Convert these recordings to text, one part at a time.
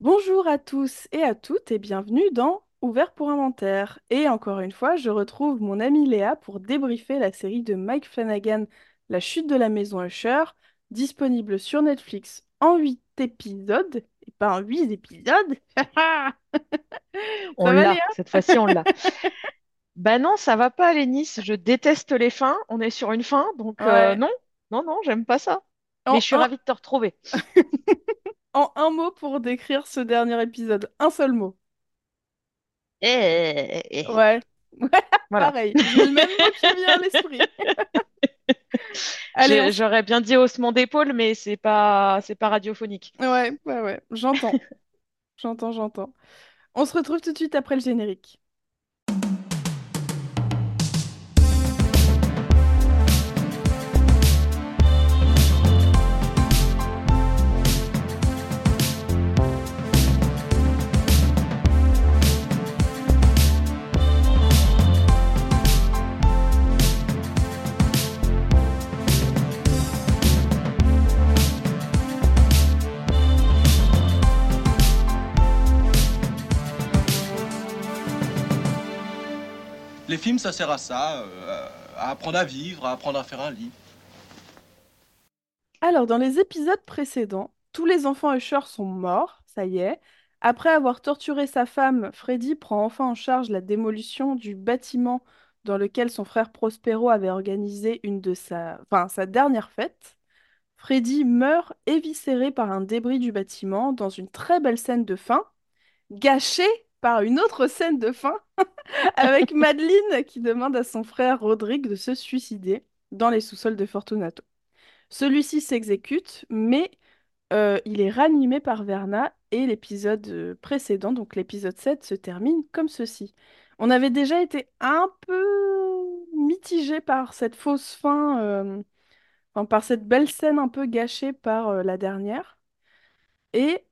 Bonjour à tous et à toutes et bienvenue dans Ouvert pour inventaire. Et encore une fois, je retrouve mon amie Léa pour débriefer la série de Mike Flanagan, La chute de la maison Usher, disponible sur Netflix en 8 épisodes, et pas en 8 épisodes. On Ça va l'a, cette fois-ci on l'a. Bah non, ça va pas, Lénis. Je déteste les fins. On est sur une fin, donc euh, non, non, non, j'aime pas ça. Mais je suis un, ravie de te retrouver. en un mot pour décrire ce dernier épisode. Un seul mot. Eh, eh, eh. Ouais. Ouais, Voilà. pareil. Le même mot qui me vient à l'esprit. Allez, on... J'aurais bien dit haussement d'épaule, mais c'est pas, c'est pas radiophonique. Ouais, ouais, ouais. J'entends. J'entends, j'entends. On se retrouve tout de suite après le générique. Les films, ça sert à ça, euh, à apprendre à vivre, à apprendre à faire un lit. Alors, dans les épisodes précédents, tous les enfants Usher sont morts, ça y est. Après avoir torturé sa femme, Freddy prend enfin en charge la démolition du bâtiment dans lequel son frère Prospero avait organisé une de sa... enfin, sa dernière fête. Freddy meurt éviscéré par un débris du bâtiment dans une très belle scène de fin, gâchée par une autre scène de fin avec Madeline qui demande à son frère Rodrigue de se suicider dans les sous-sols de Fortunato. Celui-ci s'exécute, mais euh, il est ranimé par Verna et l'épisode euh, précédent, donc l'épisode 7, se termine comme ceci. On avait déjà été un peu mitigé par cette fausse fin, euh, enfin, par cette belle scène un peu gâchée par euh, la dernière. Et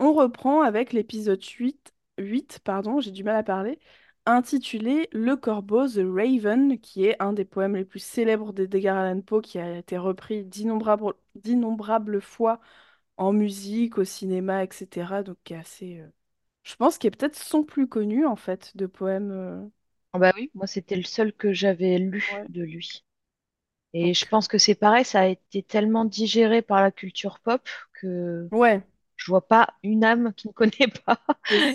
on reprend avec l'épisode 8, 8, pardon, j'ai du mal à parler, intitulé Le Corbeau, The Raven, qui est un des poèmes les plus célèbres d'Edgar Allan Poe, qui a été repris d'innombrables d'innombrables fois en musique, au cinéma, etc. Donc qui est assez... euh, Je pense qu'il est peut-être son plus connu, en fait, de poèmes. euh, Ah Bah oui, moi c'était le seul que j'avais lu Ouais. de lui. Et je Donc, pense que c'est pareil, ça a été tellement digéré par la culture pop que ouais, je vois pas une âme qui ne connaît pas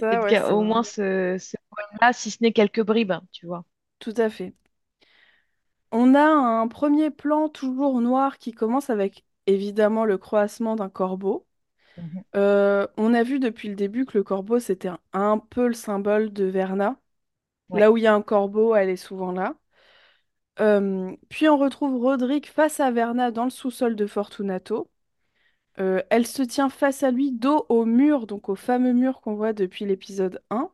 ouais, au vrai. moins ce, ce poème-là, si ce n'est quelques bribes, hein, tu vois. Tout à fait. On a un premier plan toujours noir qui commence avec, évidemment, le croassement d'un corbeau. Mhm. Euh, on a vu depuis le début que le corbeau, c'était un, un peu le symbole de Verna. Ouais. Là où il y a un corbeau, elle est souvent là. Euh, puis on retrouve Roderick face à Verna dans le sous-sol de Fortunato. Euh, elle se tient face à lui, dos au mur, donc au fameux mur qu'on voit depuis l'épisode 1.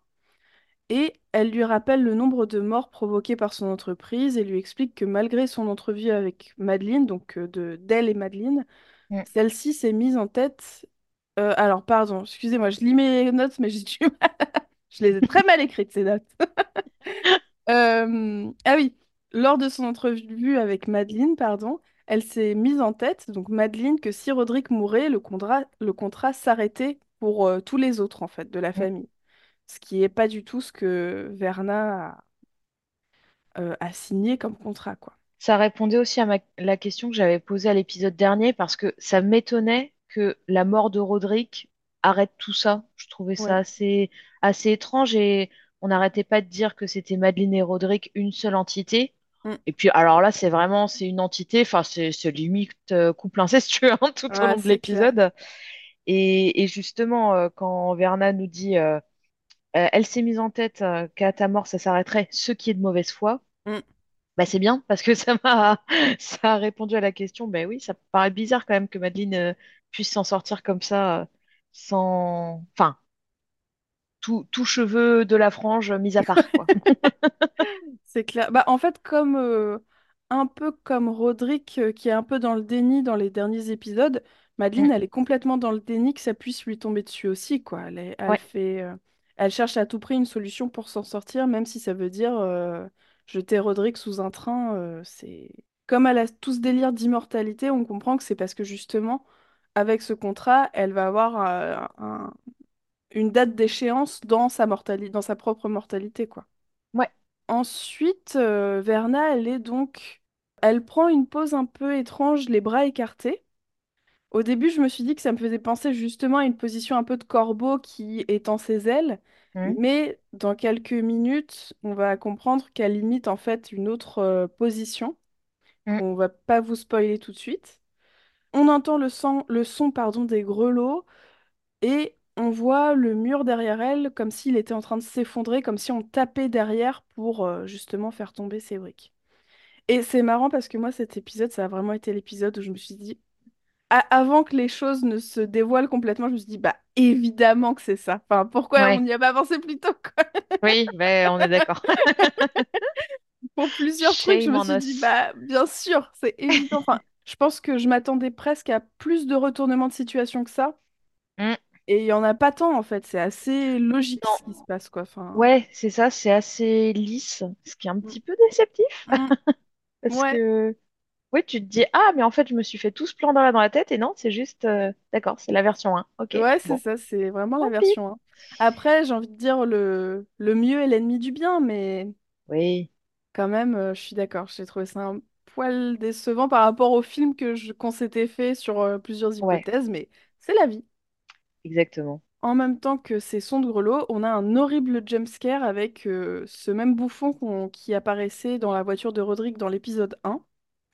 Et elle lui rappelle le nombre de morts provoquées par son entreprise et lui explique que malgré son entrevue avec Madeleine, donc euh, de d'elle et Madeleine, Mm. celle-ci s'est mise en tête. euh, alors, pardon, excusez-moi, je lis mes notes, mais j'ai du mal. Je les ai très mal écrites, ces notes. Euh, Ah oui, lors de son entrevue avec Madeleine, pardon, elle s'est mise en tête, donc Madeleine, que si Roderick mourait, le contrat, le contrat s'arrêtait pour euh, tous les autres, en fait, de la Mm. famille. Ce qui n'est pas du tout ce que Verna a, euh, a signé comme contrat, quoi. Ça répondait aussi à ma- la question que j'avais posée à l'épisode dernier parce que ça m'étonnait que la mort de Roderick arrête tout ça. Je trouvais ça Ouais. assez, assez étrange et on n'arrêtait pas de dire que c'était Madeleine et Roderick une seule entité. Mm. Et puis alors là, c'est vraiment, c'est une entité, enfin c'est limite euh, couple incestueux hein, tout au long de l'épisode. Et, et justement, euh, quand Verna nous dit, euh, elle s'est mise en tête qu'à ta mort, ça s'arrêterait, ce qui est de mauvaise foi. Mm. Bah, c'est bien parce que ça m'a ça a répondu à la question. Ben oui, ça paraît bizarre quand même que Madeleine puisse s'en sortir comme ça sans enfin tout, tout cheveux de la frange mis à part quoi. C'est clair. Bah, en fait, comme euh, un peu comme Roderick, euh, qui est un peu dans le déni dans les derniers épisodes, Mm. Madeleine, elle est complètement dans le déni que ça puisse lui tomber dessus aussi, quoi. Elle, est- elle Ouais, fait, euh, elle cherche à tout prix une solution pour s'en sortir, même si ça veut dire euh, jeter Roderick sous un train. euh, c'est comme elle a tout ce délire d'immortalité, on comprend que c'est parce que justement, avec ce contrat, elle va avoir euh, un, une date d'échéance dans sa mortalité, dans sa propre mortalité, quoi. Ouais. Ensuite, euh, Verna, elle est donc... Elle prend une pose un peu étrange, les bras écartés. Au début, je me suis dit que ça me faisait penser justement à une position un peu de corbeau qui étend ses ailes. Mais dans quelques minutes, on va comprendre qu'elle imite en fait une autre euh, position. hmm. On va pas vous spoiler tout de suite. On entend le son, le son pardon, des grelots et on voit le mur derrière elle comme s'il était en train de s'effondrer, comme si on tapait derrière pour euh, justement faire tomber ses briques. Et c'est marrant parce que moi, cet épisode, ça a vraiment été l'épisode où je me suis dit, avant que les choses ne se dévoilent complètement, je me suis dit, bah évidemment que c'est ça. Enfin, pourquoi on n'y a pas pensé plus tôt, quoi? Oui, ben, on est d'accord. Pour plusieurs trucs, je me suis dit, bah bien sûr, c'est évident. Enfin, je pense que je m'attendais presque à plus de retournements de situation que ça. Hmm. Et il y en a pas tant, en fait. C'est assez logique ce qui se passe, quoi. Enfin, Ouais, c'est ça, c'est assez lisse, ce qui est un mm, petit peu déceptif. mm, Parce ouais, que, oui, tu te dis, ah, mais en fait, je me suis fait tout ce plan dans la, dans la tête, et non, c'est juste, euh, d'accord, c'est la version 1. Ok, ouais, c'est bon, ça, c'est vraiment la version 1. Après, j'ai envie de dire, le, le mieux est l'ennemi du bien, mais Oui, quand même, euh, je suis d'accord. J'ai trouvé ça un poil décevant par rapport au film que je, qu'on s'était fait sur euh, plusieurs ouais, hypothèses, mais c'est la vie. Exactement. En même temps que ces sons de grelots, on a un horrible jumpscare avec euh, ce même bouffon qu'on- qui apparaissait dans la voiture de Roderick dans l'épisode 1,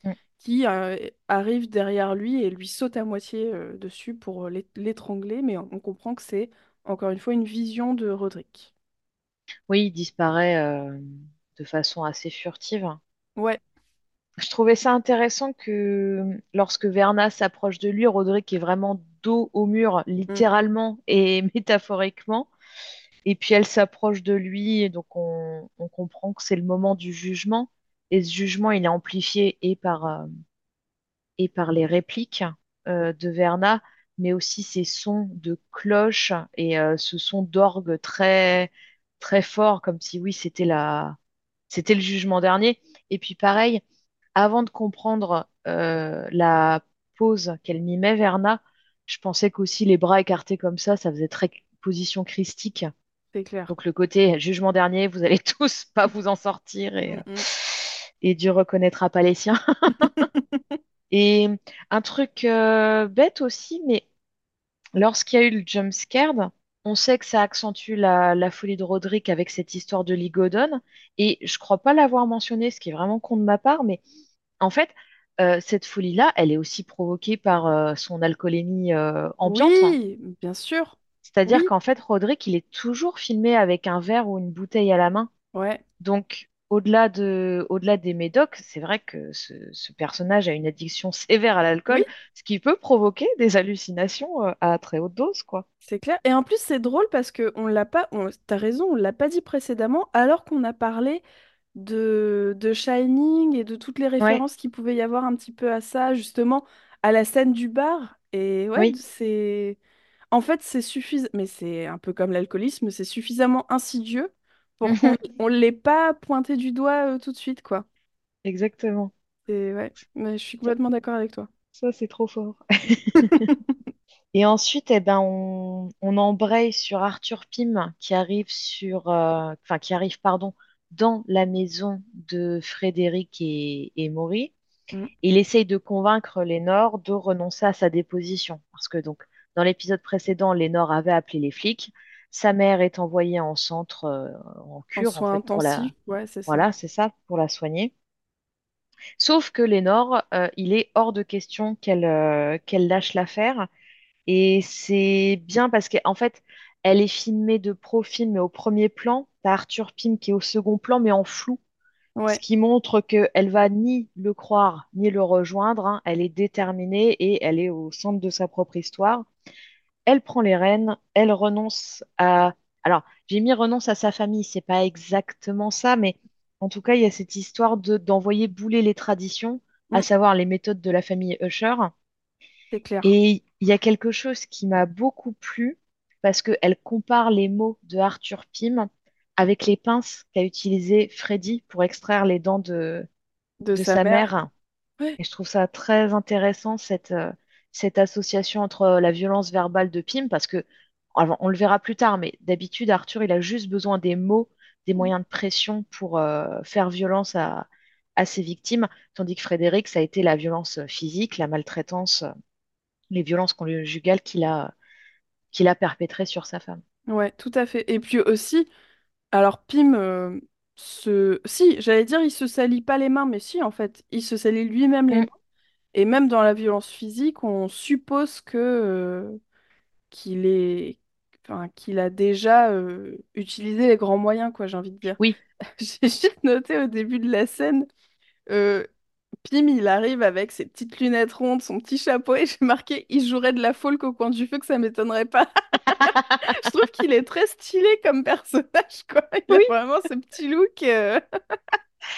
Mm. qui euh, arrive derrière lui et lui saute à moitié euh, dessus pour l'é- l'étrangler, mais on, on comprend que c'est encore une fois une vision de Roderick. Oui, il disparaît euh, de façon assez furtive. Ouais, Je trouvais ça intéressant que lorsque Verna s'approche de lui, Roderick est vraiment dos au mur, mm, littéralement et métaphoriquement. Et puis elle s'approche de lui, et donc on, on comprend que c'est le moment du jugement. Et ce jugement, il est amplifié et par, euh, et par les répliques euh, de Verna, mais aussi ces sons de cloche et euh, ce son d'orgue très, très fort, comme si oui, c'était la, c'était le jugement dernier. Et puis pareil, avant de comprendre la pose qu'elle mimait, Verna, je pensais qu'aussi les bras écartés comme ça, ça faisait très position christique. c'est clair. Donc le côté jugement dernier, vous allez tous pas vous en sortir et, Mm, euh, mm. et Dieu reconnaîtra pas les siens. Et un truc euh, bête aussi, mais lorsqu'il y a eu le jump scare, on sait que ça accentue la, la folie de Roderick avec cette histoire de Ligodon. Et je crois pas l'avoir mentionné, ce qui est vraiment con de ma part, mais en fait, euh, cette folie-là, elle est aussi provoquée par euh, son alcoolémie euh, ambiante. Oui, bien sûr. C'est-à-dire Oui, qu'en fait, Roderick, il est toujours filmé avec un verre ou une bouteille à la main. ouais, Donc, au-delà de, au-delà des médocs, c'est vrai que ce, ce personnage a une addiction sévère à l'alcool, oui. ce qui peut provoquer des hallucinations à très haute dose, quoi. C'est clair. Et en plus, c'est drôle parce que on l'a pas. on- T'as raison, on l'a pas dit précédemment, alors qu'on a parlé de, de Shining et de toutes les références qu'il pouvait y avoir un petit peu à ça, justement, à la scène du bar. Et ouais, oui, c'est. En fait, c'est suffisant. Mais c'est un peu comme l'alcoolisme, c'est suffisamment insidieux pour qu'on on l'ait pas pointé du doigt euh, tout de suite, quoi. exactement. Et ouais, mais je suis Ça, complètement d'accord avec toi. ça, c'est trop fort. Et ensuite, eh ben, on, on embraye sur Arthur Pym qui arrive sur, euh, enfin, qui arrive, pardon, dans la maison de Frédéric et, et Maury. Mm. Il essaye de convaincre Lénore de renoncer à sa déposition. Parce que donc, dans l'épisode précédent, Lénore avait appelé les flics. Sa mère est envoyée en centre, euh, en En cure, en soins fait, pour la, ouais, c'est ça. voilà, c'est ça, pour la soigner. Sauf que Lénore, euh, il est hors de question qu'elle euh, qu'elle lâche l'affaire. Et c'est bien parce qu'en fait, elle est filmée de profil, mais au premier plan. T'as Arthur Pym qui est au second plan, mais en flou. Ce qui montre qu'elle va ni le croire, ni le rejoindre. hein. Elle est déterminée et elle est au centre de sa propre histoire. Elle prend les rênes, elle renonce à... Alors, j'ai mis renonce à sa famille, c'est pas exactement ça, mais en tout cas, il y a cette histoire de d'envoyer bouler les traditions, à savoir les méthodes de la famille Usher. c'est clair. Et il y a quelque chose qui m'a beaucoup plu, parce qu'elle compare les mots de Arthur Pym avec les pinces qu'a utilisé Freddy pour extraire les dents de, De de sa sa mère. Et je trouve ça très intéressant, cette, euh, cette association entre la violence verbale de Pym, parce que Alors, on le verra plus tard, mais d'habitude, Arthur, il a juste besoin des mots, des Mm. moyens de pression pour euh, faire violence à, à ses victimes, tandis que Frédéric, ça a été la violence physique, la maltraitance, euh, les violences conjugales qu'il a, qu'il a perpétrées sur sa femme. Ouais, tout à fait. Et puis aussi, alors Pim euh, se... Si, j'allais dire, il se salit pas les mains, mais si, en fait, il se salit lui-même les mains. Mm, Et même dans la violence physique, on suppose que euh, qu'il est... enfin, qu'il a déjà euh, utilisé les grands moyens, quoi, j'ai envie de dire. Oui, J'ai juste noté au début de la scène, euh, Pim, il arrive avec ses petites lunettes rondes, son petit chapeau, et j'ai marqué, il jouerait de la folk au coin du feu, que ça m'étonnerait pas. Je trouve qu'il est très stylé comme personnage, quoi. Il a vraiment ce petit look. euh,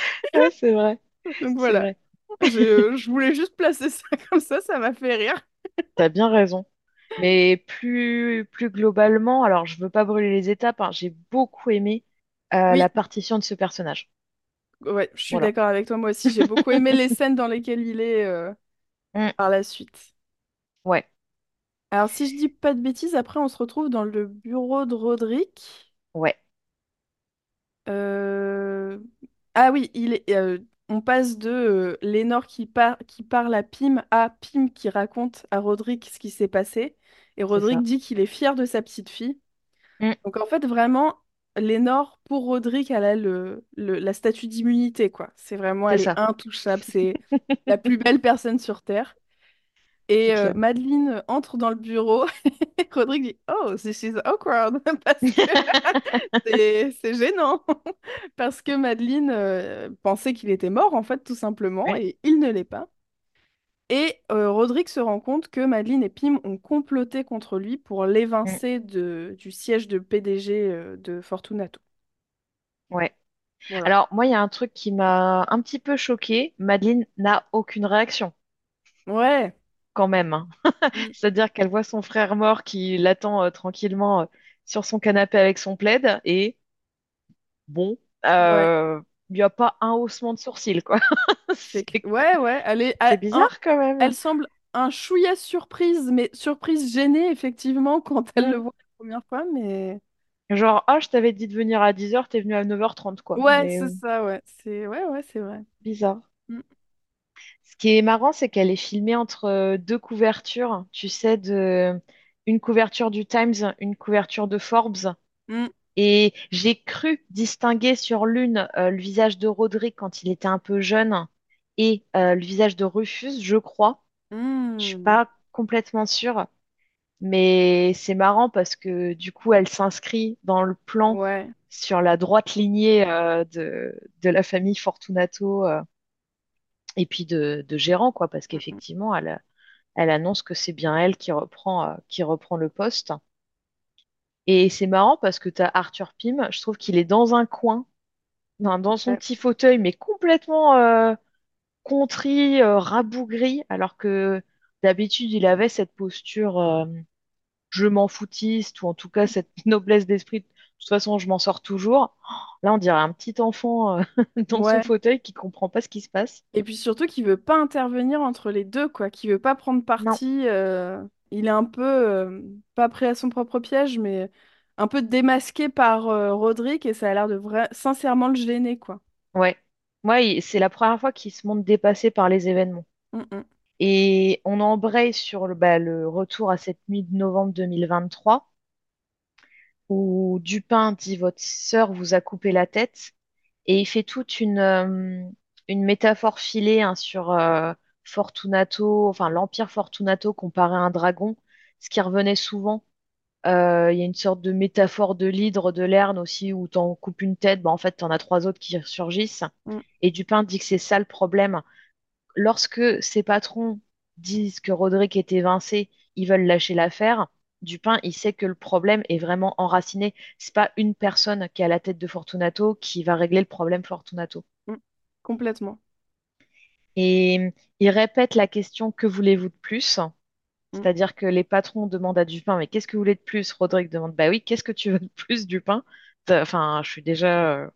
ouais, c'est vrai, Donc voilà. vrai. Je, je voulais juste placer ça comme ça, ça m'a fait rire. T'as bien raison. Mais plus, plus globalement, alors je veux pas brûler les étapes, hein, j'ai beaucoup aimé euh, Oui, la partition de ce personnage. Ouais, je suis Voilà. d'accord avec toi, moi aussi. J'ai beaucoup aimé les scènes dans lesquelles il est euh, Mm, par la suite. ouais, Alors, si je dis pas de bêtises, après, on se retrouve dans le bureau de Roderick. ouais, Euh, Ah oui, il est, euh, on passe de euh, Lénore qui, par- qui parle à Pim à Pim qui raconte à Roderick ce qui s'est passé. Et c'est Roderick ça. dit qu'il est fier de sa petite fille. Mm, Donc en fait, vraiment, Lénore, pour Roderick, elle a le, le- la statue d'immunité, quoi. C'est vraiment, elle est intouchable. C'est la plus belle personne sur Terre. Et euh. Madeleine entre dans le bureau et Roderick dit Oh, this is awkward parce que c'est c'est gênant parce que Madeleine euh, pensait qu'il était mort en fait tout simplement Ouais, et il ne l'est pas. Et euh, Roderick se rend compte que Madeleine et Pym ont comploté contre lui pour mm, l'évincer de, du siège de PDG euh, de Fortunato. ouais. Voilà. Alors, moi, il y a un truc qui m'a un petit peu choqué. Madeleine n'a aucune réaction, Ouais. quand même. hein. Mm. C'est-à-dire qu'elle voit son frère mort qui l'attend euh, tranquillement euh, sur son canapé avec son plaid, et bon, Ouais. euh, il n'y a pas un haussement de sourcil, quoi. C'est ouais ouais. Elle est elle, bizarre, quand elle même. semble un chouïa surprise, mais surprise gênée effectivement quand elle le Mm. voit la première fois, mais Genre, ah, je t'avais dit de venir à 10h, t'es venu à 9h30, quoi. Ouais, Mais c'est euh, ça, ouais. C'est ouais, ouais, c'est vrai. bizarre. Mm, Ce qui est marrant, c'est qu'elle est filmée entre euh, deux couvertures. Tu sais, de... une couverture du Times, une couverture de Forbes. mm, Et j'ai cru distinguer sur l'une euh, le visage de Roderick quand il était un peu jeune et euh, le visage de Rufus, je crois. Je suis mm. pas complètement sûre, mais c'est marrant parce que du coup, elle s'inscrit dans le plan Ouais. sur la droite lignée euh, de, de la famille Fortunato et puis de, de Gérant, quoi, parce mm, qu'effectivement, elle, elle annonce que c'est bien elle qui reprend, qui reprend le poste. Et c'est marrant parce que tu as Arthur Pym, je trouve qu'il est dans un coin dans, dans son ouais, petit fauteuil, mais complètement euh, contrit, euh, rabougri, alors que d'habitude, il avait cette posture euh, je m'en foutiste, ou en tout cas cette noblesse d'esprit. De toute façon, je m'en sors toujours. Là, on dirait un petit enfant euh, dans son ouais. fauteuil qui comprend pas ce qui se passe. Et puis surtout qu'il veut pas intervenir entre les deux, quoi. Qu'il veut pas prendre Non, parti. euh, Il est un peu euh, pas pris à son propre piège, mais un peu démasqué par euh, Roderick et ça a l'air de vrai... sincèrement le gêner, quoi. ouais. Ouais, il- c'est la première fois qu'il se montre dépassé par les événements. Mm, mm, Et on embraye sur le, bah, le retour à cette nuit de novembre 2023. où Dupin dit votre sœur vous a coupé la tête et il fait toute une, euh, une métaphore filée hein, sur euh, Fortunato, enfin l'Empire Fortunato comparé à un dragon, ce qui revenait souvent. Euh, Il y a une sorte de métaphore de l'hydre, de Lerne aussi, où t'en coupes une tête, bah, en fait t'en as trois autres qui surgissent. mm. Et Dupin dit que c'est ça le problème. Lorsque ses patrons disent que Roderick est évincé, ils veulent lâcher l'affaire. Dupin, il sait que le problème est vraiment enraciné. C'est pas une personne qui est à la tête de Fortunato qui va régler le problème Fortunato. Mm. Complètement. Et il répète la question que voulez-vous de plus? Mm. C'est-à-dire que les patrons demandent à Dupin, mais qu'est-ce que vous voulez de plus? Roderick demande, bah oui, qu'est-ce que tu veux de plus, Dupin? Enfin, je suis déjà, euh,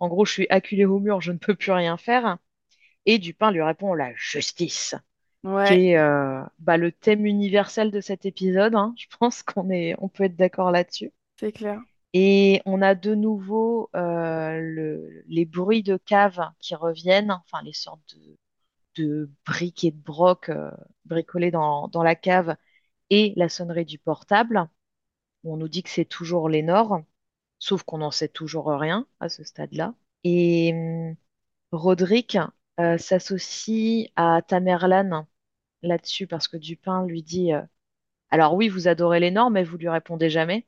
en gros, je suis acculé au mur, je ne peux plus rien faire. Et Dupin lui répond, la justice. qui Ouais, est euh, bah, le thème universel de cet épisode. hein. Je pense qu'on est, on peut être d'accord là-dessus. c'est clair. Et on a de nouveau euh, le- les bruits de cave qui reviennent, enfin les sortes de, de briques et de brocs euh, bricolés dans, dans la cave et la sonnerie du portable. On nous dit que c'est toujours Lénore, sauf qu'on n'en sait toujours rien à ce stade-là. Et hum, Roderick euh, s'associe à Tamerlan là-dessus parce que Dupin lui dit euh, Alors oui, vous adorez Lénore, mais vous lui répondez jamais.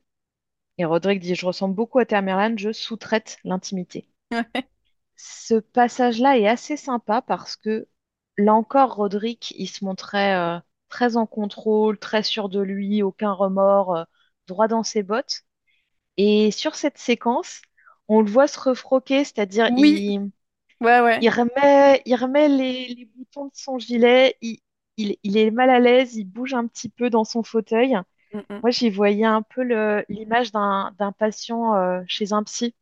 Et Roderick dit Je ressemble beaucoup à Tamerlan, je sous-traite l'intimité. Ce passage-là est assez sympa parce que là encore, Roderick, il se montrait euh, très en contrôle, très sûr de lui, aucun remords, euh, droit dans ses bottes. Et sur cette séquence, on le voit se refroquer, c'est-à-dire Oui, il, ouais, ouais. il remet, il remet les, les boutons de son gilet, il, il, il est mal à l'aise, il bouge un petit peu dans son fauteuil. Mm, mm. Moi, j'y voyais un peu l'image d'un d'un patient euh, chez un psy.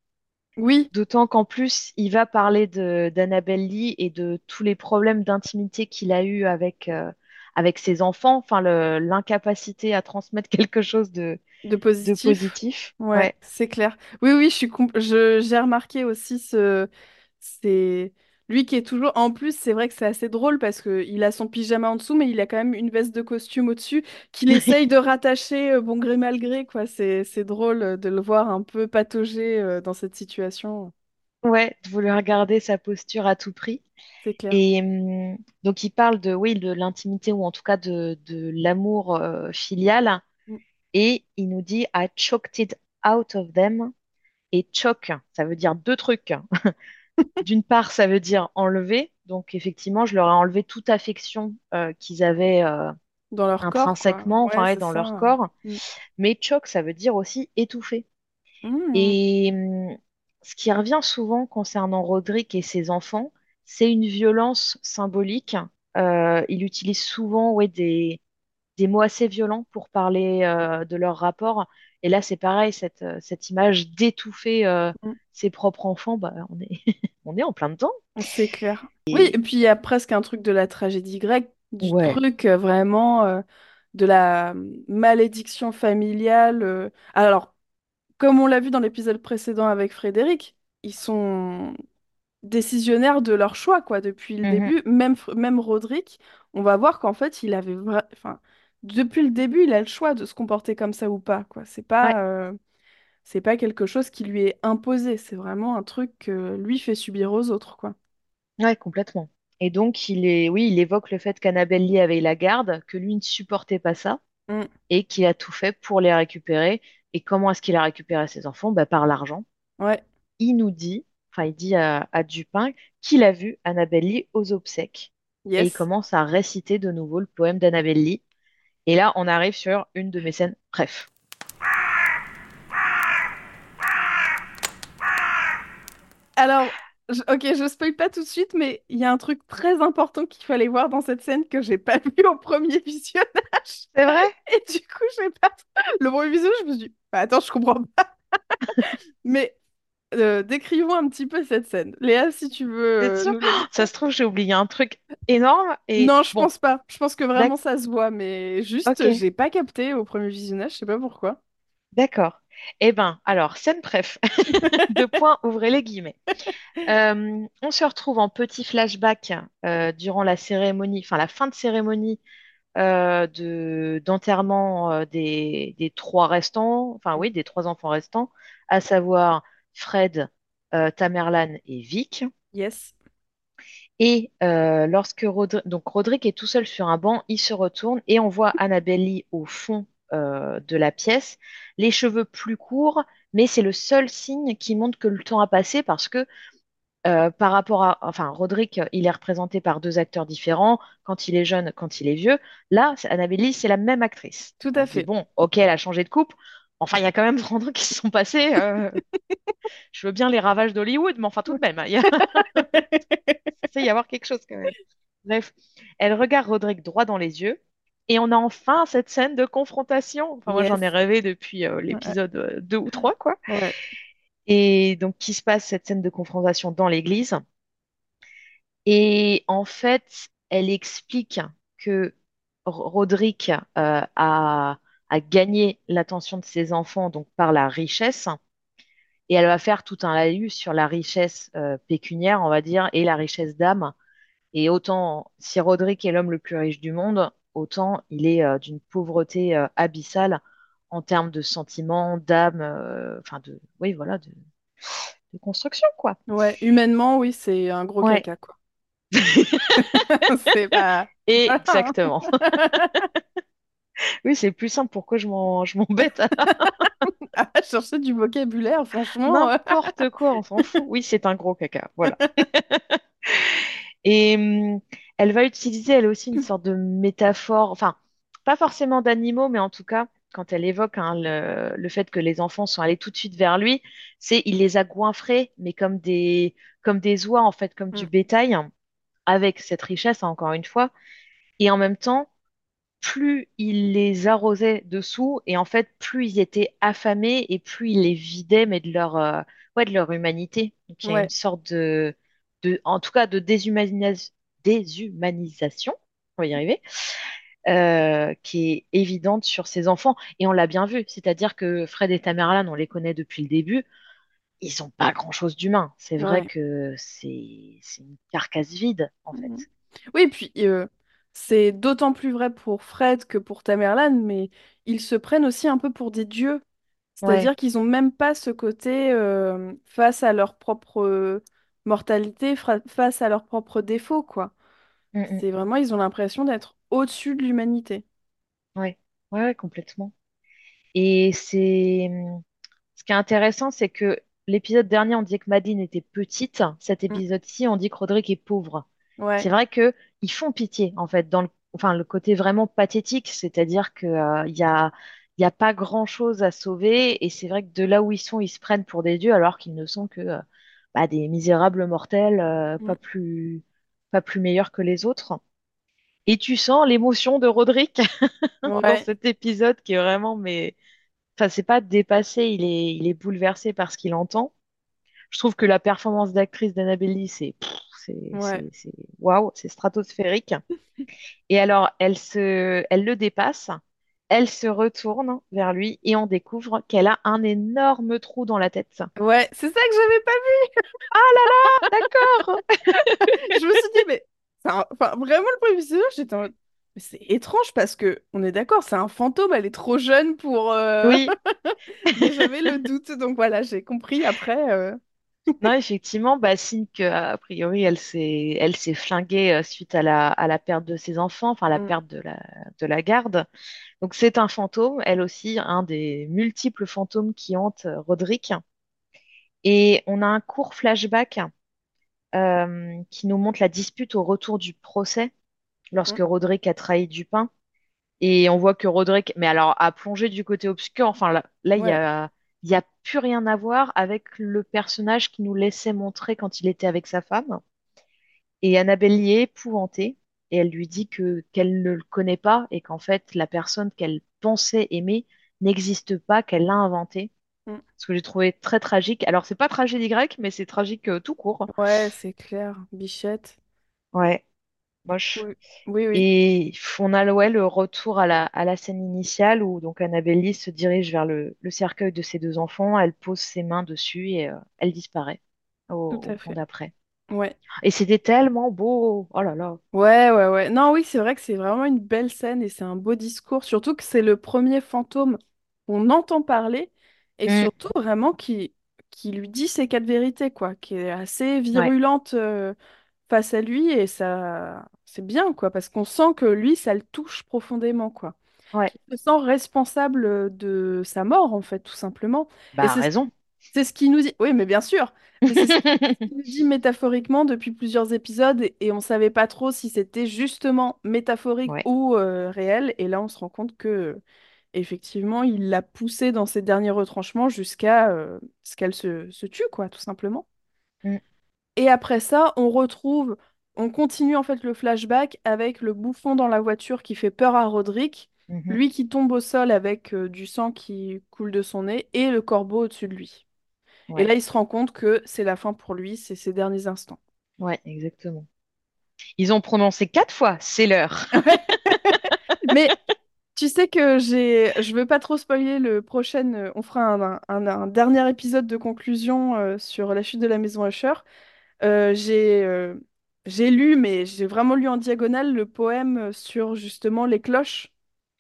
Oui, D'autant qu'en plus, il va parler de d'Annabelle Lee et de tous les problèmes d'intimité qu'il a eu avec, euh, avec ses enfants, enfin l'incapacité à transmettre quelque chose de, de de positif. positif. Ouais, Ouais, c'est clair. Oui, oui, je compl- je j'ai remarqué aussi ce c'est lui qui est toujours en plus, c'est vrai que c'est assez drôle parce que il a son pyjama en dessous mais il a quand même une veste de costume au-dessus qu'il essaye de rattacher euh, bon gré mal gré quoi. C'est c'est drôle euh, de le voir un peu patauger euh, dans cette situation. ouais, de vouloir garder sa posture à tout prix. C'est clair. Et donc, il parle de, oui, de l'intimité ou en tout cas de, de l'amour euh, filial. Mm. Et il nous dit I choked it out of them. Et choke, ça veut dire deux trucs. D'une part, ça veut dire enlever. Donc, effectivement, je leur ai enlevé toute affection euh, qu'ils avaient euh, Dans leur corps intrinsèquement, Ouais, enfin, dans leur corps. Mm. Mais choke, ça veut dire aussi étouffer. Mm. Et hum, ce qui revient souvent concernant Roderick et ses enfants, c'est une violence symbolique. Euh, il utilise souvent ouais, des, des mots assez violents pour parler euh, de leur rapport. Et là, c'est pareil, cette, euh, cette image d'étouffer euh, Mm. ses propres enfants, bah, on est, on est en plein dedans. C'est clair. Oui, Et puis il y a presque un truc de la tragédie grecque, du ouais. truc euh, vraiment euh, de la malédiction familiale. euh. Alors, comme on l'a vu dans l'épisode précédent avec Frédéric, ils sont décisionnaires de leur choix, quoi, depuis le Mhm. début. Même, même Roderick, on va voir qu'en fait, il avait vra- enfin, depuis le début, il a le choix de se comporter comme ça ou pas, quoi. C'est Ouais, pas, euh, c'est pas quelque chose qui lui est imposé, c'est vraiment un truc que lui fait subir aux autres, quoi. ouais, complètement. Et donc, il est, oui, il évoque le fait qu'Annabelle Lee avait la garde, que lui ne supportait pas ça. Mm. et qui a tout fait pour les récupérer. Et comment est-ce qu'il a récupéré ses enfants? Bah, par l'argent. Ouais, Il nous dit, enfin, il dit à, à Dupin qu'il a vu Annabelle Lee aux obsèques. Et il yes. commence à réciter de nouveau le poème d'Annabelle Lee. Et là, on arrive sur une de mes scènes. Bref. Alors, ok, je spoil pas tout de suite, mais il y a un truc très important qu'il fallait voir dans cette scène que j'ai pas vu au premier visionnage. C'est vrai? Et du coup, j'ai pas. Le premier visionnage, je me suis dit, bah, attends, je comprends pas. Mais euh, décrivons un petit peu cette scène. Léa, si tu veux euh, nous Ça se trouve, j'ai oublié un truc énorme. Et Non, je bon, pense pas. Je pense que vraiment ça se voit, mais juste, ok, j'ai pas capté au premier visionnage, je sais pas pourquoi. d'accord. Eh ben, alors, scène bref. Deux points, ouvrez les guillemets. Euh, on se retrouve en petit flashback durant la cérémonie, enfin la fin de cérémonie euh, de d'enterrement euh, des, des trois restants, enfin oui, des trois enfants restants, à savoir Fred, euh, Tamerlan et Vic. Yes. Et euh, lorsque Rodri- donc Roderick est tout seul sur un banc, il se retourne et on voit Annabelle Lee au fond euh, de la pièce, les cheveux plus courts, mais c'est le seul signe qui montre que le temps a passé parce que euh, par rapport à, enfin, Roderick, il est représenté par deux acteurs différents, quand il est jeune, quand il est vieux. Là, Annabelle Lee, c'est la même actrice. Tout à fait. bon, ok, elle a changé de coupe. Enfin, il y a quand même 30 ans qui se sont passés. euh, je veux bien les ravages d'Hollywood, mais enfin, tout de même, hein, il y a, y avoir quelque chose quand même. Bref, elle regarde Roderick droit dans les yeux. Et on a enfin cette scène de confrontation. Enfin, moi, j'en ai rêvé depuis euh, l'épisode euh, 2 ou 3, quoi. Ouais. Et donc, qui se passe cette scène de confrontation dans l'église? Et en fait, elle explique que Roderick euh, a, a gagné l'attention de ses enfants donc par la richesse, et elle va faire tout un laïus sur la richesse euh, pécuniaire, on va dire, et la richesse d'âme. Et autant si Roderick est l'homme le plus riche du monde, autant il est euh, d'une pauvreté euh, abyssale en termes de sentiments, d'âme, enfin de, oui voilà, de, de construction quoi. Ouais, humainement, oui, c'est un gros Ouais, caca, quoi. C'est pas... Voilà, exactement. Oui, c'est plus simple. Pourquoi je m'en, je m'embête? À À chercher du vocabulaire, franchement. euh, n'importe quoi, on s'en fout. Oui, c'est un gros caca. Voilà. Et hum, elle va utiliser elle aussi une sorte de métaphore, enfin, pas forcément d'animaux, mais en tout cas, quand elle évoque hein, le, le fait que les enfants sont allés tout de suite vers lui, c'est il les a goinfrés, mais comme des, comme des oies, en fait, comme du Mm. bétail, hein, avec cette richesse, hein, encore une fois. Et en même temps, plus il les arrosait dessous, et en fait, plus ils étaient affamés, et plus il les vidait, mais de leur, euh, ouais, de leur humanité. Donc il y a une sorte de, de en tout cas, de déshumanis- déshumanisation, on va y arriver, euh, qui est évidente sur ces enfants. Et on l'a bien vu, c'est-à-dire que Fred et Tamerlan, on les connaît depuis le début, ils n'ont pas grand-chose d'humain. C'est vrai ouais. que c'est c'est une carcasse vide, en fait. Mhm. Oui, puis euh, c'est d'autant plus vrai pour Fred que pour Tamerlan, mais ils se prennent aussi un peu pour des dieux. Ouais. C'est-à-dire qu'ils ont même pas ce côté euh, face à leur propre euh, mortalité, fra- face à leurs propres défauts, quoi. Mm, mm. C'est vraiment, ils ont l'impression d'être au-dessus de l'humanité. Ouais. Ouais, ouais, complètement. Et c'est ce qui est intéressant, c'est que l'épisode dernier, on disait que Madeleine était petite. Cet Mm. épisode-ci, on dit que Roderick est pauvre. C'est vrai que ils font pitié, en fait, dans le, enfin, le côté vraiment pathétique, c'est-à-dire que, euh, y a, il y a pas grand-chose à sauver, et c'est vrai que de là où ils sont, ils se prennent pour des dieux, alors qu'ils ne sont que euh, bah, des misérables mortels, euh, Mm. pas plus, pas plus meilleurs que les autres. Et tu sens l'émotion de Roderick dans cet épisode qui est vraiment, mais Enfin, c'est pas dépassé, il est, il est bouleversé par ce qu'il entend. Je trouve que la performance d'actrice d'Annabelle Lee, c'est, c'est, ouais. waouh, c'est stratosphérique. Et alors, elle se, elle le dépasse, elle se retourne vers lui et on découvre qu'elle a un énorme trou dans la tête. Ouais, c'est ça que j'avais pas Ah là là, d'accord. Je me suis dit, mais un- enfin, vraiment le premier épisode, j'étais en c'est étrange parce que on est d'accord, c'est un fantôme, elle est trop jeune pour. euh, Oui, j'avais le doute, donc voilà, j'ai compris après. euh, non, effectivement, bah, signe que, a priori, elle s'est, elle s'est flinguée euh, suite à la, à la perte de ses enfants, enfin, la mm, perte de la, de la garde. Donc c'est un fantôme, elle aussi, un des multiples fantômes qui hantent euh, Roderick. Et on a un court flashback euh, qui nous montre la dispute au retour du procès, lorsque mm, Roderick a trahi Dupin. Et on voit que Roderick, mais alors, a plongé du côté obscur. Enfin, là, là, il y Ouais, a, il y a plus rien à voir avec le personnage qui nous laissait montrer quand il était avec sa femme. Et Annabelle y est épouvantée. Et elle lui dit que qu'elle ne le connaît pas et qu'en fait, la personne qu'elle pensait aimer n'existe pas, qu'elle l'a inventé. mm. Ce que j'ai trouvé très tragique. Alors, c'est pas tragédie grecque, mais c'est tragique euh, tout court. Ouais, c'est clair, Bichette. Ouais, moche. Oui, oui, oui, Et on a ouais, le retour à la, à la scène initiale où donc Annabelle Lee se dirige vers le, le cercueil de ses deux enfants. Elle pose ses mains dessus et euh, elle disparaît au, tout à fait. d'après. Ouais. Et c'était tellement beau. Oh là là. Ouais, ouais, ouais. Non, oui, c'est vrai que c'est vraiment une belle scène et c'est un beau discours, surtout que c'est le premier fantôme qu'on entend parler et Mm, surtout vraiment qui, qui lui dit ses quatre vérités, quoi, qui est assez ouais, virulente euh, face à lui et ça, c'est bien, quoi, parce qu'on sent que lui, ça le touche profondément, quoi. ouais. Qu'il se sent responsable de sa mort, en fait, tout simplement. Et Bah, c'est ce raison. c'est ce qui nous dit, oui, mais bien sûr, c'est ce qui nous dit métaphoriquement depuis plusieurs épisodes et, et on savait pas trop si c'était justement métaphorique Ouais, ou euh, réel. Et là, on se rend compte que effectivement, il l'a poussée dans ses derniers retranchements jusqu'à euh, ce qu'elle se, se tue, quoi, tout simplement. Mm, Et après ça, on retrouve, on continue en fait le flashback avec le bouffon dans la voiture qui fait peur à Roderick, mhm, lui qui tombe au sol avec euh, du sang qui coule de son nez et le corbeau au-dessus de lui. Et là, il se rend compte que c'est la fin pour lui, c'est ses derniers instants. ouais, exactement. Ils ont prononcé quatre fois, c'est l'heure. Mais tu sais que j'ai, je veux pas trop spoiler le prochain. euh, On fera un, un- un dernier épisode de conclusion euh, sur la chute de la maison Usher. Euh, j'ai j'ai lu, mais j'ai vraiment lu en diagonale le poème euh, sur justement les cloches.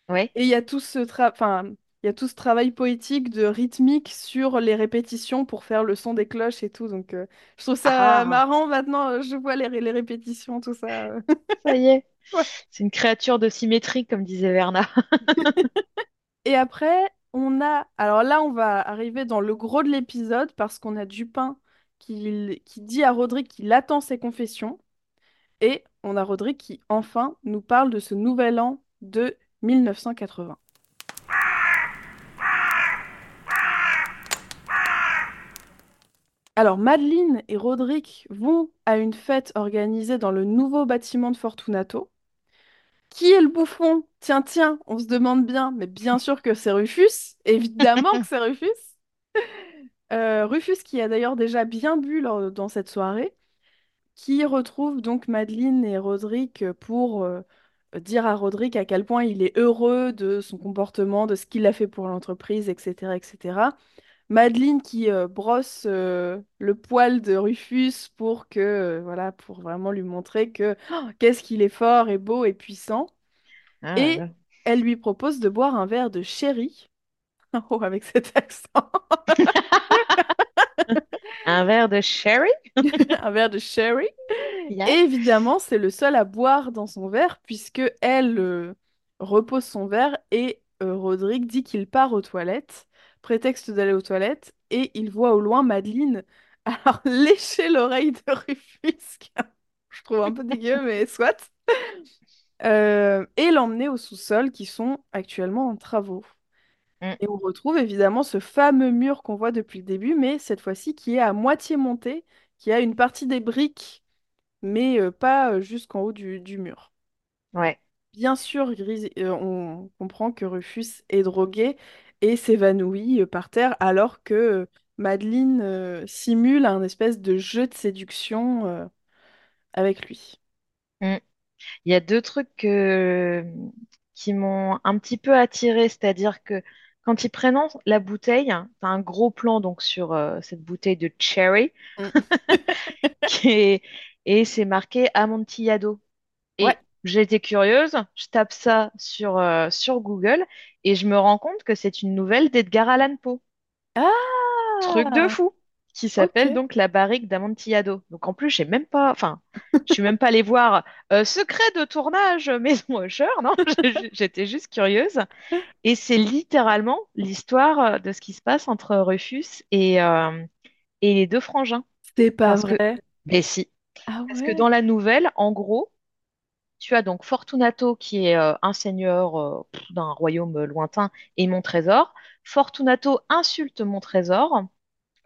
Ouais. Et il y a tout ce tra- enfin, il y a tout ce travail poétique de rythmique sur les répétitions pour faire le son des cloches et tout. Donc, euh, je trouve ça Ah, marrant maintenant. euh, Je vois les, les répétitions, tout ça. euh. ça y est. Ouais. C'est une créature de symétrie, comme disait Verna. Et après, on a. Alors là, on va arriver dans le gros de l'épisode parce qu'on a Dupin qui, qui dit à Roderick qu'il attend ses confessions. Et on a Roderick qui, enfin, nous parle de ce nouvel an de 1980. Alors, Madeleine et Roderick vont à une fête organisée dans le nouveau bâtiment de Fortunato. Qui est le bouffon? Tiens, tiens, on se demande bien, mais bien sûr que c'est Rufus. Évidemment que c'est Rufus. Euh, Rufus qui a d'ailleurs déjà bien bu lors- dans cette soirée, qui retrouve donc Madeleine et Roderick pour euh, dire à Roderick à quel point il est heureux de son comportement, de ce qu'il a fait pour l'entreprise, etc., etc. Madeleine qui euh, brosse euh, le poil de Rufus pour que, voilà, pour vraiment lui montrer que oh, qu'est-ce qu'il est fort et beau et puissant. Ah Et là. elle lui propose de boire un verre de sherry. Oh, avec cet accent. Un verre de sherry? Un verre de sherry. Yeah. Évidemment, c'est le seul à boire dans son verre puisque elle euh, repose son verre et euh, Roderick dit qu'il part aux toilettes, prétexte d'aller aux toilettes, et il voit au loin Madeleine alors lécher l'oreille de Rufus, je trouve un peu dégueu, mais soit, Euh, et l'emmener au sous-sol qui sont actuellement en travaux. Mm. Et on retrouve évidemment ce fameux mur qu'on voit depuis le début, mais cette fois-ci qui est à moitié monté, qui a une partie des briques, mais euh, pas euh, jusqu'en haut du, du mur. Ouais. Bien sûr, Gris- euh, on comprend que Rufus est drogué et s'évanouit par terre, alors que Madeleine euh, simule un espèce de jeu de séduction euh, avec lui. Mm. Il y a deux trucs que- qui m'ont un petit peu attiré, c'est-à-dire que quand ils prennent la bouteille, t'as un gros plan donc sur euh, cette bouteille de cherry Mm. qui est- et c'est marqué Amontillado. Ouais. Et j'ai été curieuse, je tape ça sur, euh, sur Google et je me rends compte que c'est une nouvelle d'Edgar Allan Poe. Truc de Ah, fou, qui s'appelle donc La Barrique d'Amontillado. Donc en plus, j'ai même pas, enfin, je suis même pas allée voir euh, secret de tournage Maison Usher, non, j'étais juste curieuse. Et c'est littéralement l'histoire euh, de ce qui se passe entre Rufus et, euh, et les deux frangins. C'est pas Parce que, vrai. mais si, Ah parce que ouais. dans la nouvelle, en gros, tu as donc Fortunato qui est euh, un seigneur d'un royaume lointain et mon trésor. Fortunato insulte mon trésor.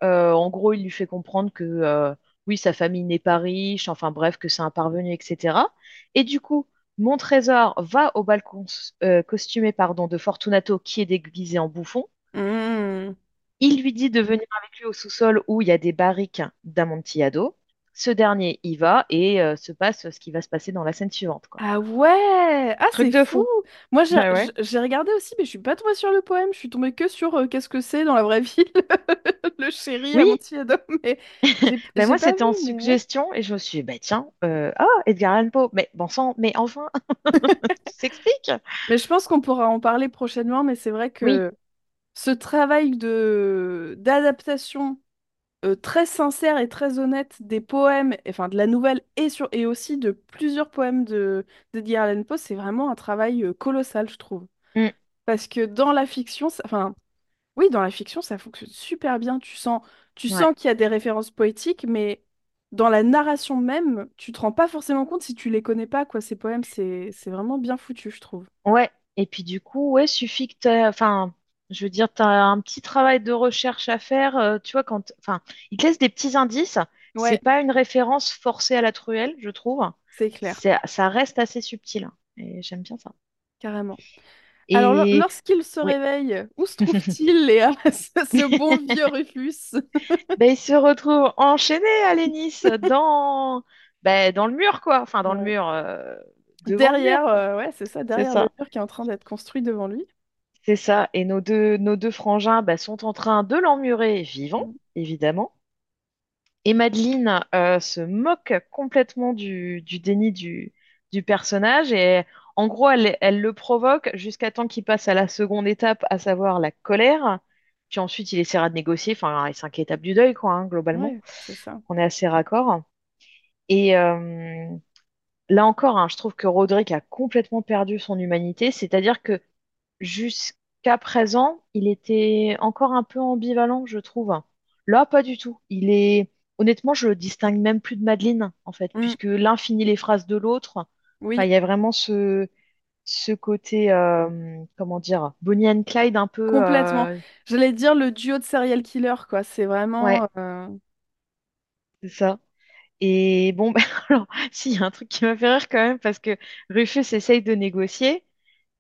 Euh, en gros, il lui fait comprendre que euh, oui, sa famille n'est pas riche, enfin bref, que c'est un parvenu, etc. Et du coup, mon trésor va au balcon euh, costumé pardon, de Fortunato qui est déguisé en bouffon. Hmm. Il lui dit de venir avec lui au sous-sol où il y a des barriques d'Amontillado. Ce dernier y va et euh, se passe ce qui va se passer dans la scène suivante, quoi. Ah ouais! Ah, Truc c'est de fou! fou. Moi, j'ai ouais. j'ai regardé aussi, mais je suis pas tombée sur le poème. Je suis tombée que sur euh, qu'est-ce que c'est dans la vraie vie, le chéri Oui, Amontillado. Mais ben j'ai moi c'était en suggestion et je me suis dit, bah tiens, euh, ah, Edgar Allan Poe, mais bon sang, mais enfin, tu s'expliques? Mais je pense qu'on pourra en parler prochainement. Mais c'est vrai Oui. que ce travail de d'adaptation euh, très sincère et très honnête des poèmes, enfin de la nouvelle et, sur, et aussi de plusieurs poèmes de d'Edgar Allan Poe, c'est vraiment un travail euh, colossal, je trouve. Mm, Parce que dans la fiction, ça- enfin, oui, dans la fiction, ça fonctionne super bien. Tu sens, tu ouais. sens qu'il y a des références poétiques, mais dans la narration même, tu te rends pas forcément compte si tu les connais pas, quoi. Ces poèmes, c'est, c'est vraiment bien foutu, je trouve. Ouais, et puis du coup, ouais, suffit que t'aies, enfin, je veux dire, t'as un petit travail de recherche à faire, euh, tu vois, quand, enfin, il te laisse des petits indices, c'est Ouais, pas une référence forcée à la truelle, je trouve, c'est clair, c'est, ça reste assez subtil, et j'aime bien ça. carrément. Alors, lo- Et, lorsqu'il se réveille, où se trouve-t-il, Léa, ce ce bon vieux Rufus? ben, il se retrouve enchaîné à Lénis dans, bah, dans le mur, quoi. Enfin, dans le Ouais. mur, euh, devant le mur, Derrière, quoi. euh, ouais, c'est ça, C'est derrière le ça. mur qui est en train d'être construit devant lui. C'est ça. Et nos deux, nos deux frangins bah, sont en train de l'emmurer vivant, Mm. évidemment. Et Madeleine euh, se moque complètement du, du déni du, du personnage. Et en gros, elle, elle le provoque jusqu'à temps qu'il passe à la seconde étape, à savoir la colère. Puis ensuite, il essaiera de négocier. Enfin, les cinq étapes du deuil, quoi, hein, globalement. Ouais, c'est ça. On est assez raccord. Et euh, là encore, hein, je trouve que Roderick a complètement perdu son humanité. C'est-à-dire que jusqu'à présent, il était encore un peu ambivalent, je trouve. Là, pas du tout. Il est, honnêtement, je le distingue même plus de Madeleine, en fait, Mm. puisque l'un finit les phrases de l'autre. Enfin, il Oui, y a vraiment ce, ce côté, euh, comment dire, Bonnie and Clyde un peu. complètement. euh, J'allais dire le duo de serial killer, quoi. C'est Ouais, vraiment. euh, c'est ça. Et bon, ben, alors, si, il y a un truc qui m'a fait rire quand même, parce que Rufus essaye de négocier.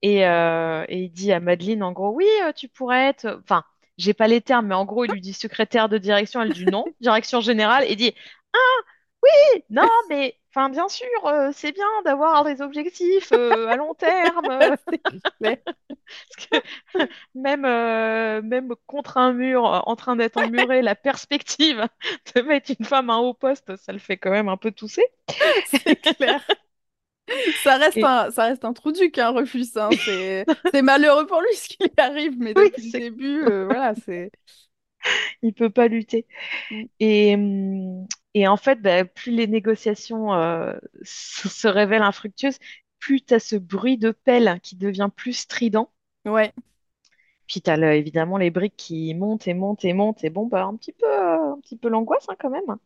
Et, euh, et il dit à Madeleine, en gros, oui, euh, tu pourrais être. Enfin, j'ai pas les termes, mais en gros, il lui dit secrétaire de direction. Elle dit non, direction générale. Et dit, non, mais. Enfin, bien sûr, euh, c'est bien d'avoir des objectifs euh, à long terme, parce que même, même contre un mur, en train d'être emmuré, la perspective de mettre une femme à un haut poste, ça le fait quand même un peu tousser. C'est clair. Ça reste Et un, ça reste un trou du Rufus. hein. C'est, malheureux pour lui ce qui lui arrive, mais oui, depuis le début, euh, voilà, c'est. il peut pas lutter. Mm. Et, et en fait, bah, plus les négociations euh, se se révèlent infructueuses, plus tu as ce bruit de pelle qui devient plus strident. Ouais, Puis tu as évidemment les briques qui montent et montent et montent. Et bon, bah, un petit peu, un petit peu l'angoisse hein, quand même.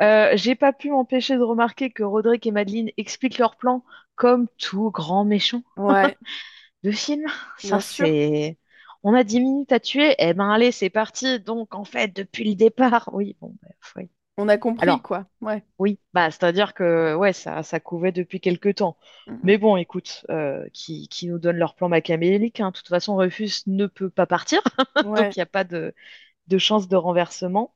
Euh, j'ai pas pu m'empêcher de remarquer que Roderick et Madeleine expliquent leur plan comme tout grand méchant ouais, de film. Ça, bien sûr. c'est. On a 10 minutes à tuer. Eh ben, allez, c'est parti. Donc, en fait, depuis le départ. Oui, bon, bref, oui. On a compris, Alors, quoi. Ouais. Oui, bah, c'est-à-dire que ouais, ça, ça couvait depuis quelque temps. Mais bon, écoute, euh, qui, qui nous donne leur plan machiavélique, hein. De toute façon, Rufus ne peut pas partir, donc Ouais. il n'y a pas de, de chance de renversement.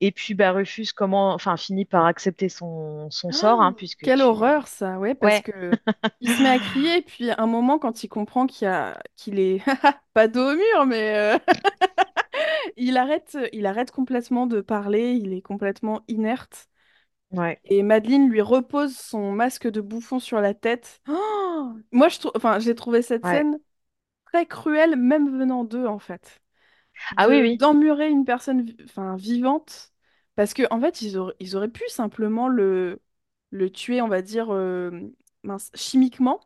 Et puis bah, Rufus comment, enfin, finit par accepter son, son sort, hein, puisque quelle tu... horreur, ça, ouais, parce Ouais, que il se met à crier, et puis à un moment, quand il comprend qu'il a, qu'il est pas dos au mur, mais euh, il arrête, il arrête complètement de parler, il est complètement inerte. ouais, Et Madeleine lui repose son masque de bouffon sur la tête. Oh Moi, je trouve, enfin, j'ai trouvé cette ouais. scène très cruelle, même venant d'eux, en fait. Ah oui, De oui. d'emmurer une personne, vi- enfin, vivante, parce que en fait, ils auraient, ils auraient pu simplement le, le tuer, on va dire, euh, mince, chimiquement,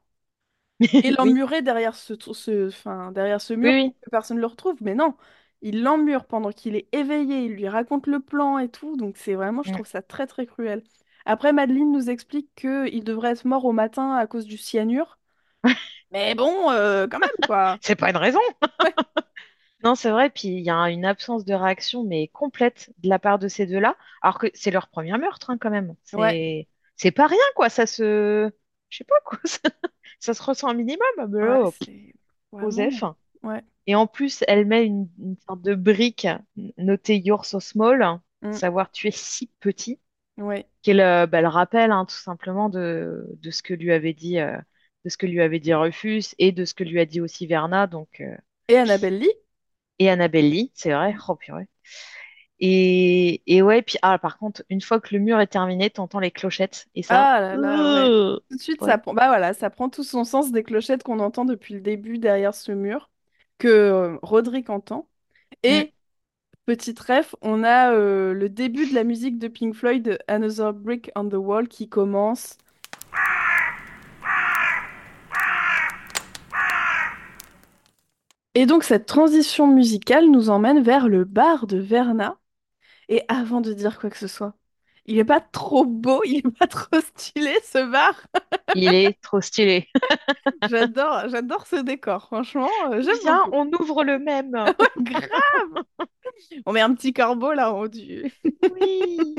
et Oui, l'emmurer derrière ce, ce, enfin, derrière ce oui, mur pour oui. que personne ne le retrouve. Mais non, il l'emmure pendant qu'il est éveillé, il lui raconte le plan et tout, donc c'est vraiment, je Mm. trouve ça très très cruel. Après, Madeleine nous explique qu'il devrait être mort au matin à cause du cyanure. Mais bon, euh, quand même, quoi. C'est pas une raison. Ouais, Non, c'est vrai, puis il y a une absence de réaction, mais complète de la part de ces deux-là, alors que c'est leur premier meurtre, hein, quand même. C'est pas rien, quoi, ça se... Je sais pas, quoi, ça, ça se ressent un minimum, ah, mais ouais. Osef. Ouais. Et en plus, elle met une, une sorte de brique notée You're so small, Mm, savoir tu es si petit, ouais. qu'elle euh, bah, le rappelle, hein, tout simplement, de, de ce que lui avait dit, euh, de ce que lui avait dit Rufus et de ce que lui a dit aussi Verna, donc... euh, Et Annabelle Lee? Et Annabelle Lee, c'est vrai. Oh, purée. Et, et ouais, puis ah, par contre, une fois que le mur est terminé, t'entends les clochettes. Et ça, Ah là là, ouais. euh, Tout de suite, ça prend... Bah voilà, ça prend tout son sens des clochettes qu'on entend depuis le début derrière ce mur, que euh, Roderick entend. Mm. Et, petite ref, on a euh, le début de la musique de Pink Floyd, Another Brick on the Wall, qui commence. Et donc, cette transition musicale nous emmène vers le bar de Verna. Et avant de dire quoi que ce soit, il est pas trop beau, il est pas trop stylé, ce bar. Il est trop stylé. J'adore, j'adore ce décor, franchement, euh, j'aime beaucoup. on ouvre le même. Grave! On met un petit corbeau là en haut du... Oui.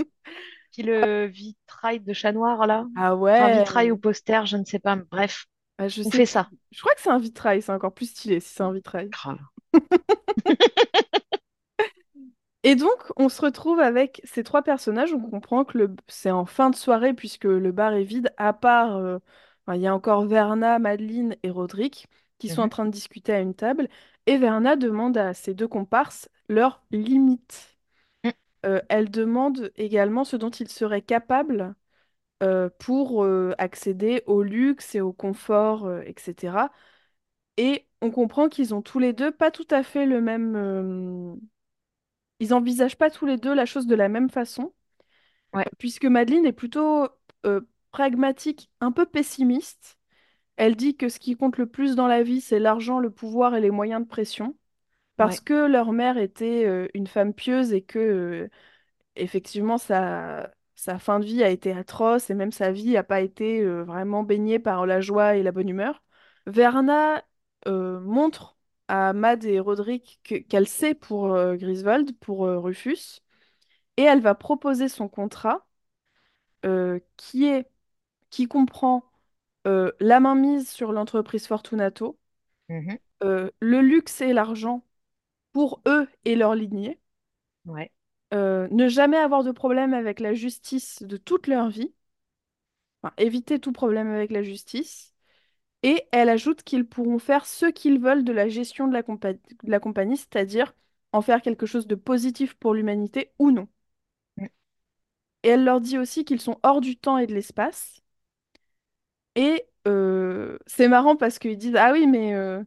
Puis le vitrail de chat noir, là. Ah Enfin, vitrail ou ouais, poster, je ne sais pas. Bref, Ah, je on sais fait ça. Je crois que c'est un vitrail, c'est encore plus stylé si c'est un vitrail. Grave. Et donc, on se retrouve avec ces trois personnages. On comprend que le... c'est en fin de soirée puisque le bar est vide, à part, euh, enfin, il y a encore Verna, Madeleine et Roderick qui sont en Mhm. train de discuter à une table. Et Verna demande à ses deux comparses leurs limites. Mm. Euh, elle demande également ce dont ils seraient capables euh, pour euh, accéder au luxe et au confort, euh, etc. Et on comprend qu'ils ont tous les deux pas tout à fait le même... euh, Ils envisagent pas tous les deux la chose de la même façon, Ouais, puisque Madeleine est plutôt euh, pragmatique, un peu pessimiste. Elle dit que ce qui compte le plus dans la vie, c'est l'argent, le pouvoir et les moyens de pression, parce ouais, que leur mère était euh, une femme pieuse et que euh, effectivement sa, sa fin de vie a été atroce et même sa vie n'a pas été euh, vraiment baignée par la joie et la bonne humeur. Verna euh, montre à Mad et Roderick que- qu'elle sait pour euh, Griswold, pour Rufus, et elle va proposer son contrat qui est, qui comprend la mainmise sur l'entreprise Fortunato, euh, le luxe et l'argent pour eux et leur lignée, Ouais, euh, ne jamais avoir de problème avec la justice de toute leur vie, enfin, éviter tout problème avec la justice, et elle ajoute qu'ils pourront faire ce qu'ils veulent de la gestion de la, compa- de la compagnie, c'est-à-dire en faire quelque chose de positif pour l'humanité ou non. Mm. Et elle leur dit aussi qu'ils sont hors du temps et de l'espace, Et euh, c'est marrant parce qu'ils disent, Ah oui, mais euh,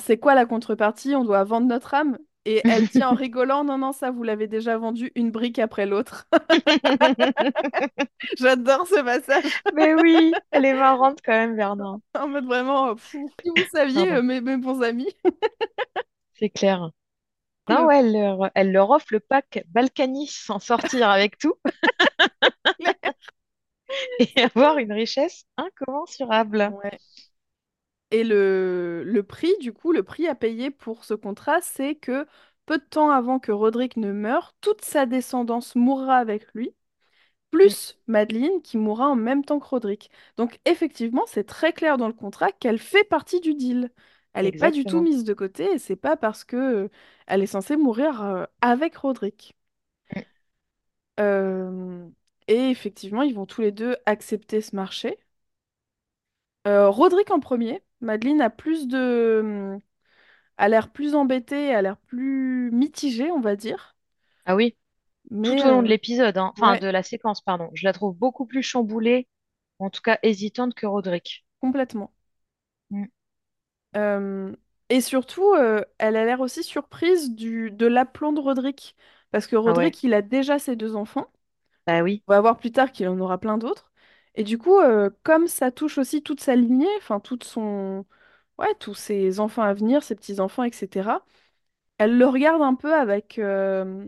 c'est quoi la contrepartie? On doit vendre notre âme. Et elle dit en rigolant, Non, non, ça, vous l'avez déjà vendu une brique après l'autre. J'adore ce passage. Mais oui, elle est marrante quand même, Vernon. En mode vraiment, euh, si vous saviez, euh, mes, mes bons amis. c'est clair. Non, ouais, elle leur, elle leur offre le pack Balkany sans sortir avec tout et avoir une richesse incommensurable. Ouais. Et le, le prix, du coup, le prix à payer pour ce contrat, c'est que peu de temps avant que Roderick ne meure, toute sa descendance mourra avec lui. Mm, plus Madeleine qui mourra en même temps que Roderick. Donc effectivement, c'est très clair dans le contrat qu'elle fait partie du deal. Elle n'est pas du tout Exactement. mise de côté et c'est pas parce que euh, elle est censée mourir euh, avec Roderick. Mm. Euh, et effectivement, ils vont tous les deux accepter ce marché. Euh, Roderick en premier. Madeleine a plus de, a l'air plus embêtée, a l'air plus mitigée, on va dire. Ah oui, tout Mais au long de euh, l'épisode, hein. Enfin ouais, de la séquence, pardon. Je la trouve beaucoup plus chamboulée, en tout cas hésitante que Roderick. complètement. Mm. Euh, et surtout, euh, elle a l'air aussi surprise du, de l'aplomb de Roderick. Parce que Ah ouais, Roderick, il a déjà ses deux enfants. bah oui. On va voir plus tard qu'il en aura plein d'autres. Et du coup, euh, comme ça touche aussi toute sa lignée, enfin, toute son... Ouais, tous ses enfants à venir, ses petits-enfants, etc., elle le regarde un peu avec... euh,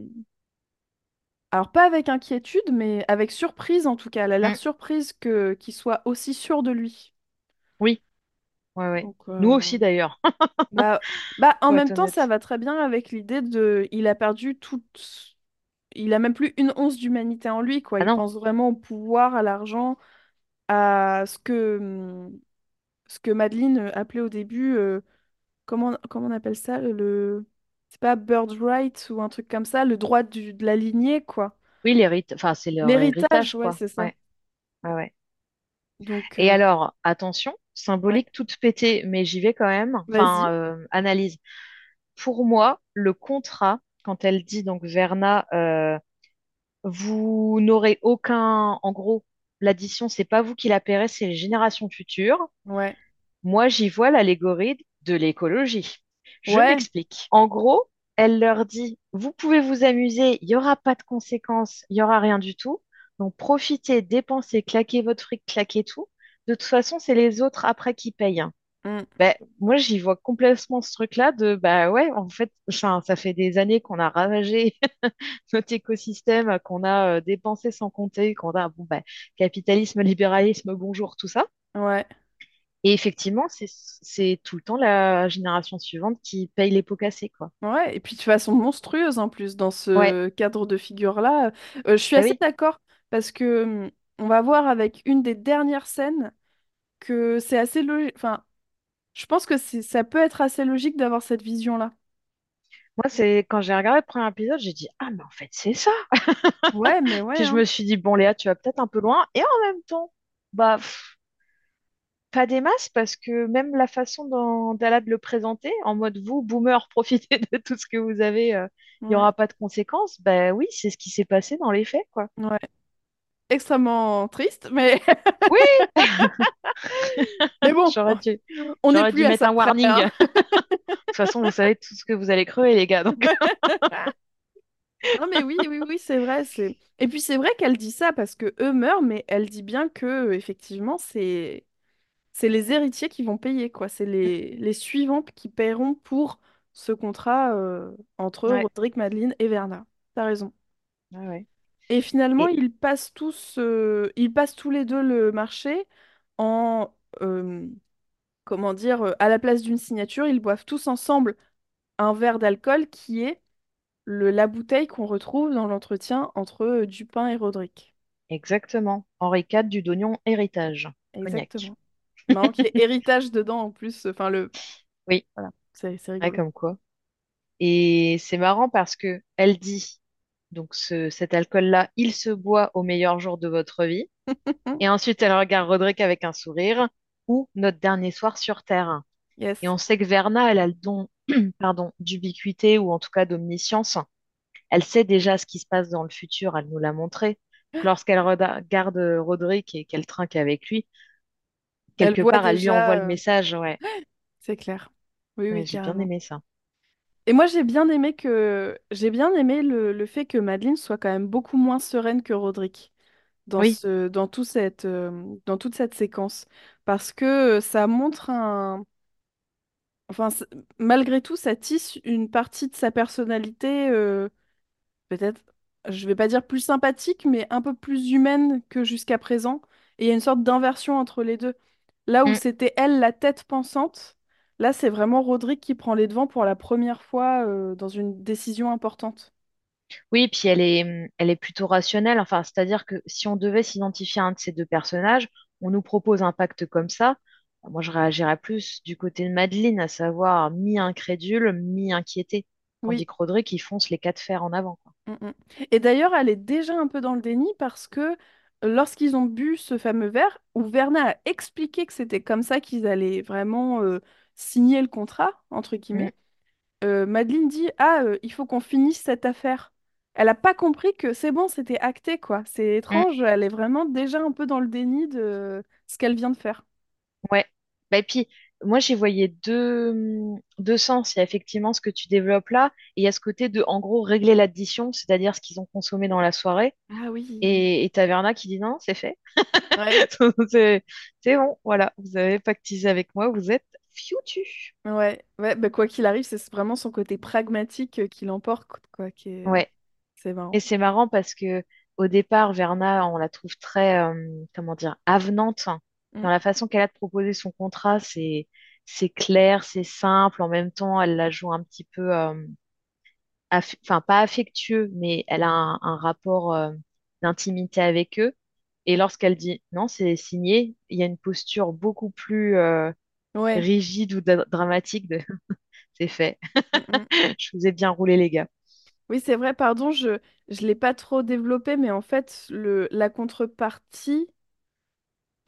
Alors, pas avec inquiétude, mais avec surprise en tout cas. Elle a l'air Mm. surprise que qu'il soit aussi sûr de lui. Oui, ouais, ouais. Donc, Nous euh, aussi d'ailleurs, Bah, bah, en pour même être temps, ça honnête. va très bien avec l'idée de... Il a perdu toute... Il a même plus une once d'humanité en lui, quoi. Ah Il non, pense vraiment au pouvoir, à l'argent, à ce que, ce que Madeleine euh, appelait au début... euh, Comment... comment on appelle ça? Le... C'est pas birthright ou un truc comme ça, le droit du... de la lignée, quoi. oui, l'hérite, enfin c'est leur L'héritage, héritage, ouais, quoi. c'est ça. Ouais, ouais, ouais. Donc, Et euh, alors, attention, ouais, symbolique toute pétée, mais j'y vais quand même. Enfin, vas-y. euh, analyse. Pour moi, le contrat, quand elle dit donc Verna, euh, vous n'aurez aucun, en gros, l'addition, c'est pas vous qui la paierez, c'est les générations futures. Ouais. Moi, j'y vois l'allégorie de l'écologie. Je Ouais. m'explique. En gros, elle leur dit, vous pouvez vous amuser, il n'y aura pas de conséquences, il n'y aura rien du tout. Donc, profitez, dépensez, claquez votre fric, claquez tout. De toute façon, c'est les autres après qui payent. Hum, Ben, moi, j'y vois complètement ce truc-là de, bah ouais, en fait, ça fait des années qu'on a ravagé notre écosystème, qu'on a euh, dépensé sans compter, qu'on a, bon, bah, capitalisme, libéralisme, bonjour, tout ça. Ouais. Et effectivement, c'est, tout le temps la génération suivante qui paye les pots cassés, quoi. Ouais, et puis de façon monstrueuse en plus dans Ouais, ce cadre de figure-là. Euh, je suis bah assez oui, d'accord parce que hum, on va voir avec une des dernières scènes que c'est assez logique. Enfin, je pense que ça peut être assez logique d'avoir cette vision-là. Moi, c'est quand j'ai regardé le premier épisode, j'ai dit, ah, mais en fait, c'est ça. Ouais, mais ouais, Puis je hein. me suis dit, bon, Léa, tu vas peut-être un peu loin. Et en même temps, bah, pff, pas des masses, parce que même la façon dont Dalad le présentait, en mode vous, boomers, profitez de tout ce que vous avez, euh, il n'y Ouais, aura pas de conséquences. Bah oui, c'est ce qui s'est passé dans les faits, quoi. ouais. Extrêmement triste, mais, Oui, mais bon, dû, on n'est j'aurais plus dû à mettre un warning. hein. De toute façon, vous savez tout ce que vous allez crever, les gars. Donc, Non, mais oui, oui, oui, c'est vrai. C'est... Et puis c'est vrai qu'elle dit ça parce que eux meurent, mais elle dit bien que effectivement, c'est c'est les héritiers qui vont payer, quoi. C'est les, les suivants qui paieront pour ce contrat euh, entre ouais, Roderick, Madeleine et Verna. T'as raison. ouais, ouais. Et finalement, Et ils passent tous, euh, ils passent tous les deux le marché en, euh, comment dire, euh, à la place d'une signature, ils boivent tous ensemble un verre d'alcool qui est le, la bouteille qu'on retrouve dans l'entretien entre euh, Dupin et Roderick. exactement. Henri IV du Dognon héritage. Cognac. Exactement. Marrant qu'il y ait héritage dedans en plus. Enfin, le... Oui, Voilà, c'est c'est ouais, rigolo. comme quoi. Et c'est marrant parce que elle dit, donc ce, cet alcool-là, il se boit au meilleur jour de votre vie. Et ensuite, elle regarde Roderick avec un sourire, ou notre dernier soir sur Terre. Et on sait que Verna, elle a le don, pardon, d'ubiquité ou en tout cas d'omniscience. Elle sait déjà ce qui se passe dans le futur, elle nous l'a montré. Lorsqu'elle regarde Roderick et qu'elle trinque avec lui, quelque part, elle lui envoie le euh, message. Ouais, c'est clair. Oui, ouais, oui, j'ai bien aimé ça. Et moi, j'ai bien aimé que j'ai bien aimé le, le fait que Madeleine soit quand même beaucoup moins sereine que Roderick dans Oui, ce, dans tout cette, euh, dans toute cette séquence. Parce que euh, ça montre un. Enfin, c- malgré tout, ça tisse une partie de sa personnalité, euh, peut-être, je vais pas dire plus sympathique, mais un peu plus humaine que jusqu'à présent. Et il y a une sorte d'inversion entre les deux. Là où Mm. c'était elle la tête pensante, là c'est vraiment Roderick qui prend les devants pour la première fois euh, dans une décision importante. oui, puis elle est, elle est plutôt rationnelle. Enfin, c'est-à-dire que si on devait s'identifier à un de ces deux personnages, on nous propose un pacte comme ça. Moi, je réagirais plus du côté de Madeleine, à savoir mi-incrédule, mi-inquiété. Tandis Oui. que Roderick, il fonce les quatre fers en avant, quoi. Mm, mm. Et d'ailleurs, elle est déjà un peu dans le déni parce que lorsqu'ils ont bu ce fameux verre, où Verna a expliqué que c'était comme ça qu'ils allaient vraiment euh, signer le contrat, entre guillemets, euh, Madeleine dit, Ah, euh, il faut qu'on finisse cette affaire. Elle n'a pas compris que c'est bon, c'était acté, quoi. C'est mm. étrange, elle est vraiment déjà un peu dans le déni de ce qu'elle vient de faire. Ouais. Bah, et puis, moi, j'y voyais deux, deux sens. Il y a effectivement ce que tu développes là, et il y a ce côté de, en gros, régler l'addition, c'est-à-dire ce qu'ils ont consommé dans la soirée. Ah oui. Et, et Taverna qui dit non, c'est fait. Ouais, C'est c'est bon, voilà, vous avez pactisé avec moi, vous êtes foutus. ouais, ouais. bah, quoi qu'il arrive, c'est vraiment son côté pragmatique euh, qui l'emporte, quoi, qui est... Ouais. C'est Et marrant. c'est marrant parce que au départ, Verna, on la trouve très, euh, comment dire, avenante Mm. dans la façon qu'elle a de proposer son contrat. C'est, c'est clair, c'est simple. En même temps, elle la joue un petit peu, euh, aff- enfin pas affectueux, mais elle a un, un rapport euh, d'intimité avec eux. Et lorsqu'elle dit non, c'est signé, il y a une posture beaucoup plus euh, Ouais. rigide ou dra- dramatique de c'est fait. Mm, mm. Je vous ai bien roulé, les gars. Oui, c'est vrai, pardon, je je l'ai pas trop développé, mais en fait, le, la contrepartie...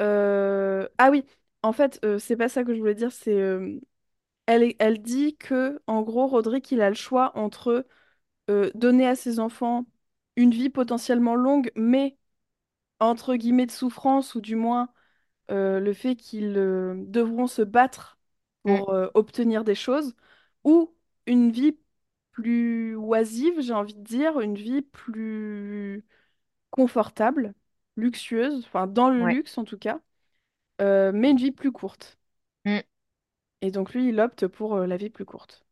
euh, Ah oui, en fait, euh, c'est pas ça que je voulais dire, c'est... euh, Elle, dit que, en gros, Roderick, il a le choix entre donner à ses enfants une vie potentiellement longue, mais entre guillemets de souffrance, ou du moins euh, le fait qu'ils euh, devront se battre pour euh, obtenir des choses, ou une vie plus oisive, j'ai envie de dire, une vie plus confortable, luxueuse, enfin dans le ouais. luxe en tout cas, euh, mais une vie plus courte. Mm. Et donc lui, il opte pour euh, la vie plus courte.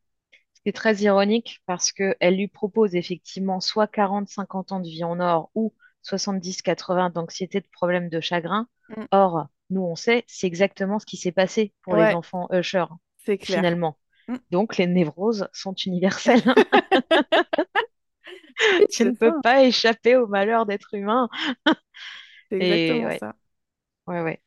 C'est très ironique parce que elle lui propose effectivement soit 40-50 ans de vie en or ou 70-80 d'anxiété, de problèmes de chagrin. Mm. Or, nous, on sait, c'est exactement ce qui s'est passé pour les enfants Usher, clair. finalement. Mm. Donc, les névroses sont universelles. Tu ne peux pas échapper au malheur d'être humain. c'est exactement ouais, ça. ouais, ouais.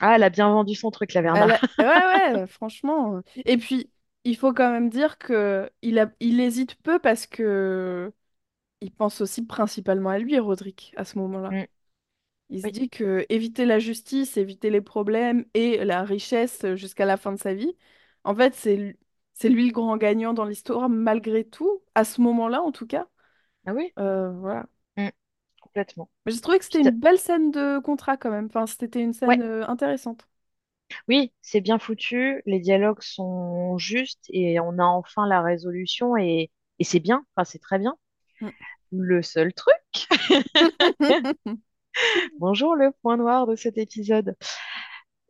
Ah, elle a bien vendu son truc, la Verna. A- Ouais, ouais, franchement. Et puis, il faut quand même dire que il a, il hésite peu parce que il pense aussi principalement à lui, Roderick, à ce moment-là. Mm. Il se Oui, dit que éviter la justice, éviter les problèmes et la richesse jusqu'à la fin de sa vie, en fait, c'est lui, c'est lui le grand gagnant dans l'histoire, malgré tout, à ce moment-là en tout cas. ah oui, Euh, voilà. Mm, complètement. Mais j'ai trouvé que c'était Puis t'as- une belle scène de contrat quand même. Enfin, c'était une Ouais, scène euh, intéressante. oui, c'est bien foutu, les dialogues sont justes et on a enfin la résolution et, et c'est bien, enfin, c'est très bien. Mm. Le seul truc, bonjour le point noir de cet épisode.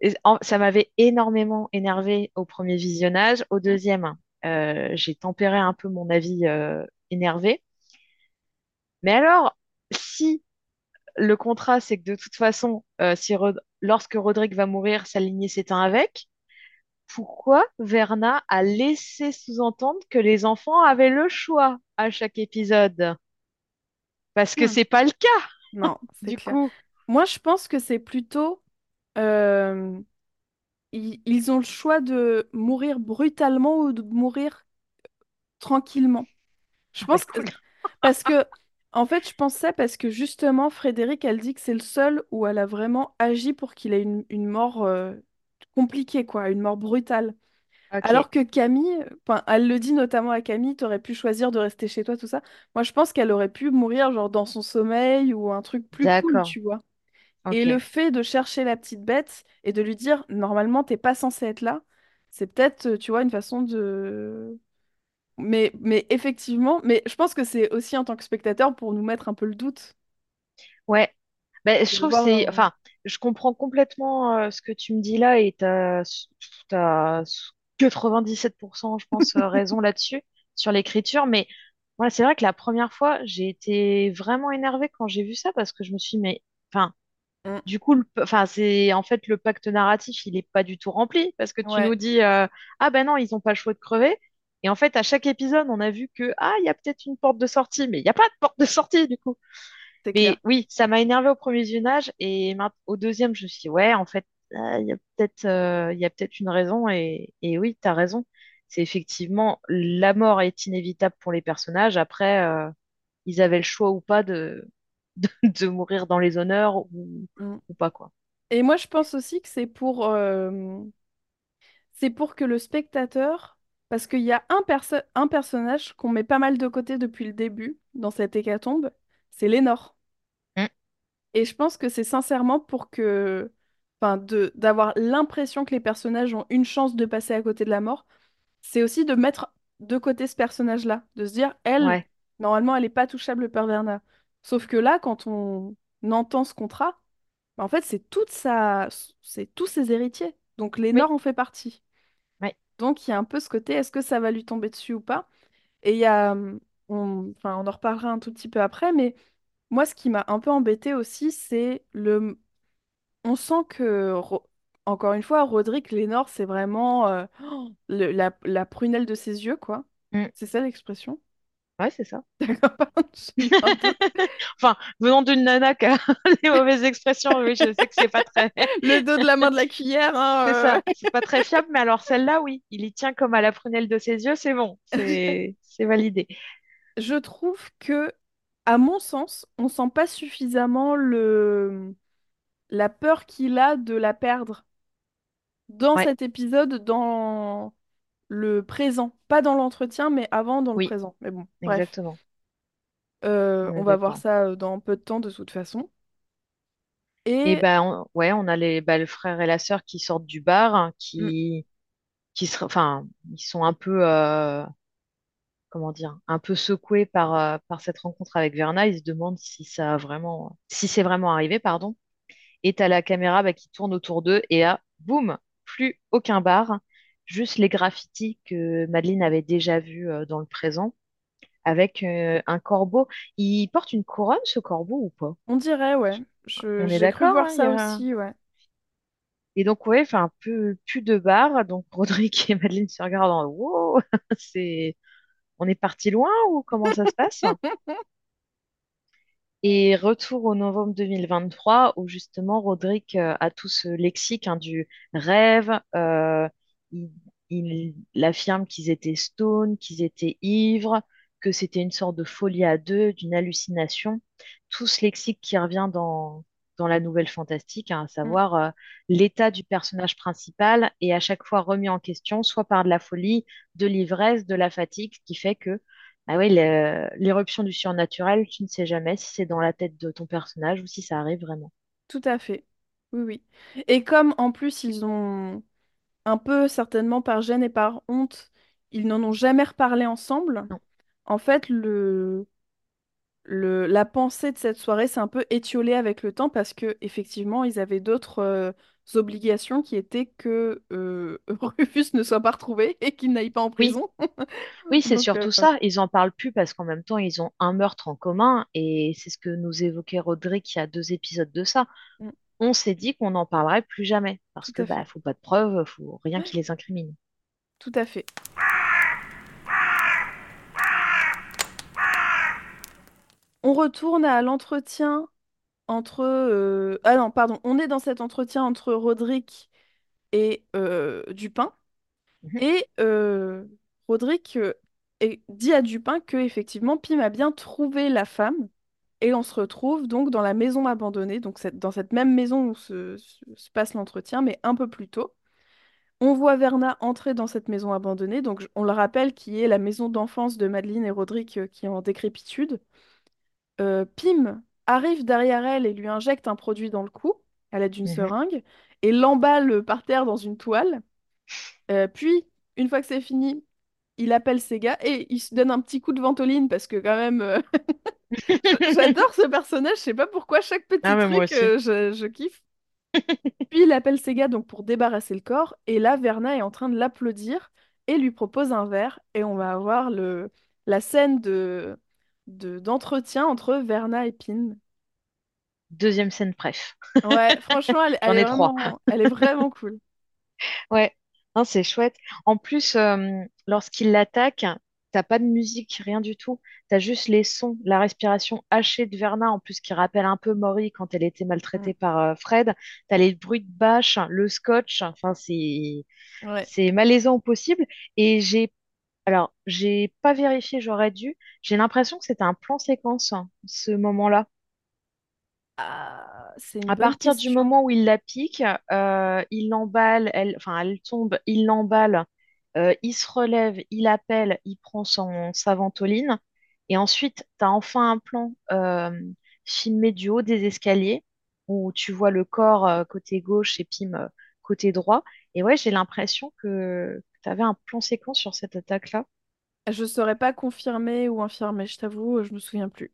Et en- ça m'avait énormément énervé au premier visionnage. Au deuxième, euh, j'ai tempéré un peu mon avis euh, énervé. Mais alors, si le contrat, c'est que de toute façon, euh, si Rod- lorsque Roderick va mourir, sa lignée s'éteint avec, pourquoi Verna a laissé sous-entendre que les enfants avaient le choix à chaque épisode? Parce que Hmm. c'est pas le cas, Non, c'est du clair. coup. Moi, je pense que c'est plutôt... euh, ils, ils ont le choix de mourir brutalement ou de mourir tranquillement. Je Ah bah pense que... Parce que... En fait, je pense ça parce que justement, Frédéric, elle dit que c'est le seul où elle a vraiment agi pour qu'il ait une, une mort euh, compliquée, quoi, une mort brutale. Ok, Alors que Camille, enfin, elle le dit notamment à Camille, t'aurais pu choisir de rester chez toi, tout ça. Moi, je pense qu'elle aurait pu mourir genre dans son sommeil ou un truc plus cool, d'accord, tu vois. Et le ok. fait de chercher la petite bête et de lui dire, normalement, t'es pas censé être là, c'est peut-être, euh, tu vois, une façon de... Mais, mais effectivement, mais je pense que c'est aussi en tant que spectateur pour nous mettre un peu le doute. Ouais, ben, je Et de trouve que voir, c'est, euh, enfin, je comprends complètement euh, ce que tu me dis là et t'as, t'as 97%, je pense, euh, raison là-dessus, sur l'écriture. Mais voilà, c'est vrai que la première fois, j'ai été vraiment énervée quand j'ai vu ça parce que je me suis dit, mais, enfin, mm, du coup, enfin, c'est, en fait, le pacte narratif, il est pas du tout rempli parce que tu nous dis, euh, ah ben non, ils ont pas le choix de crever. Et en fait, à chaque épisode, on a vu que, ah, il y a peut-être une porte de sortie, mais il n'y a pas de porte de sortie, du coup. Mais oui, ça m'a énervé au premier visionnage et au deuxième, je me suis dit, ouais, en fait, il y a peut-être euh, peut-être une raison et, et oui, tu as raison. C'est effectivement, la mort est inévitable pour les personnages. Après, euh, ils avaient le choix ou pas de, de, de mourir dans les honneurs ou, Mm. ou pas, quoi. Et moi, je pense aussi que c'est pour, euh, c'est pour que le spectateur, parce qu'il y a un, perso- un personnage qu'on met pas mal de côté depuis le début dans cette hécatombe, c'est Lénore. Mm, Et je pense que c'est sincèrement pour que, enfin, de d'avoir l'impression que les personnages ont une chance de passer à côté de la mort, c'est aussi de mettre de côté ce personnage-là, de se dire, elle, ouais, normalement, elle est pas touchable par Verna. Sauf que là, quand on entend ce contrat, bah, en fait, c'est toute sa, c'est tous ses héritiers. Donc oui, Lénore en fait partie. ouais, Donc il y a un peu ce côté, est-ce que ça va lui tomber dessus ou pas? Et il y a, hum, on, enfin, on en reparlera un tout petit peu après, mais moi, ce qui m'a un peu embêté aussi, c'est le, on sent que, Ro- encore une fois, Roderick Lénore, c'est vraiment euh, oh, le- la, la prunelle de ses yeux, quoi. mm, C'est ça l'expression? ouais, c'est ça. D'accord, pardon, un. Enfin, venant d'une nana qui a les mauvaises expressions, oui, je sais que c'est pas très, Le dos de la main de la cuillère, c'est hein, ça, c'est pas très fiable, mais alors celle-là, oui, il y tient comme à la prunelle de ses yeux, c'est bon, euh. c'est, c'est validé. Je trouve que, à mon sens, on sent pas suffisamment le... la peur qu'il a de la perdre dans Ouais, cet épisode, dans le présent. Pas dans l'entretien, mais avant dans le oui, présent. Mais bon, bref. exactement. Euh, On va voir ça euh, dans peu de temps de toute façon. Et Et ben on- ouais, on a les bah, le frère et la sœur qui sortent du bar, hein, mm, qui qui se, enfin, ils sont un peu euh, comment dire, un peu secoués par euh, par cette rencontre avec Verna. Ils se demandent si ça a vraiment, si c'est vraiment arrivé, pardon. Et t'as la caméra bah, qui tourne autour d'eux et là, boum, plus aucun bar, juste les graffitis que Madeleine avait déjà vus euh, dans le présent, avec euh, un corbeau. Il porte une couronne, ce corbeau, ou pas? on dirait, ouais. Je- On est d'accord, voir hein, ça a... aussi, ouais. Et donc, ouais, enfin, peu, plus de bar. Donc, Roderick et Madeleine se regardent en wow, c'est, on est parti loin ou comment ça se passe? Et retour au novembre 2023, où justement Roderick euh, a tout ce lexique hein, du rêve. euh, il, il affirme qu'ils étaient stone, qu'ils étaient ivres, que c'était une sorte de folie à deux, d'une hallucination. Tout ce lexique qui revient dans, dans la nouvelle fantastique, hein, à Mm. savoir euh, l'état du personnage principal est à chaque fois remis en question, soit par de la folie, de l'ivresse, de la fatigue, ce qui fait que bah oui, l'éruption du surnaturel, tu ne sais jamais si c'est dans la tête de ton personnage ou si ça arrive vraiment. Tout à fait. Oui, oui. Et comme en plus ils ont un peu certainement par gêne et par honte, ils n'en ont jamais reparlé ensemble, Non. en fait, le, le, la pensée de cette soirée s'est un peu étiolée avec le temps parce que effectivement, ils avaient d'autres euh, obligations qui étaient que euh, Rufus ne soit pas retrouvé et qu'il n'aille pas en prison. oui, c'est Donc, euh, surtout ça. Ils en parlent plus parce qu'en même temps, ils ont un meurtre en commun et c'est ce que nous évoquait Roderick il y a deux épisodes de ça. mm, On s'est dit qu'on n'en parlerait plus jamais parce que à bah faut pas de preuves, faut rien qui les incrimine. Tout à fait. On retourne à l'entretien entre... euh, Ah non, pardon. On est dans cet entretien entre Roderick et euh, Dupin. Mhm, Et euh, Roderick euh, dit à Dupin que effectivement Pym a bien trouvé la femme. Et on se retrouve donc dans la maison abandonnée, donc cette- dans cette même maison où se, se- se passe l'entretien, mais un peu plus tôt. On voit Verna entrer dans cette maison abandonnée, donc je- on le rappelle, qui est la maison d'enfance de Madeleine et Roderick euh, qui est en décrépitude. Euh, Pym arrive derrière elle et lui injecte un produit dans le cou, à l'aide d'une mhm. seringue, et l'emballe par terre dans une toile. Euh, puis, une fois que c'est fini, il appelle ses gars et il se donne un petit coup de ventoline parce que quand même, euh, j'adore ce personnage, je sais pas pourquoi, chaque Ah petit truc, euh, je, je kiffe. Puis il appelle ses gars donc pour débarrasser le corps et là, Verna est en train de l'applaudir et lui propose un verre et on va avoir le, la scène de, de, d'entretien entre Verna et Pym. Deuxième scène préf. Ouais, franchement, elle, elle est vraiment, elle est vraiment cool. Ouais, non, c'est chouette. En plus, euh, lorsqu'il l'attaque, t'as pas de musique, rien du tout. T'as juste les sons, la respiration hachée de Verna, en plus qui rappelle un peu Maury quand elle était Mm. maltraitée par euh, Fred. T'as les bruits de bâche, le scotch. Enfin, c'est Ouais. c'est malaisant au possible. Et j'ai alors j'ai pas vérifié, j'aurais dû. J'ai l'impression que c'était un plan séquence, hein, ce moment-là. Ah, c'est une À bonne partir du question. moment où il la pique, euh, il l'emballe, elle, enfin, elle tombe, il l'emballe, euh, il se relève, il appelle, il prend son, sa ventoline. Et ensuite, tu as enfin un plan euh, filmé du haut des escaliers où tu vois le corps euh, côté gauche et Pim euh, côté droit. Et ouais, j'ai l'impression que tu avais un plan séquence sur cette attaque-là? Je saurais pas confirmer ou infirmer, je t'avoue, je me souviens plus.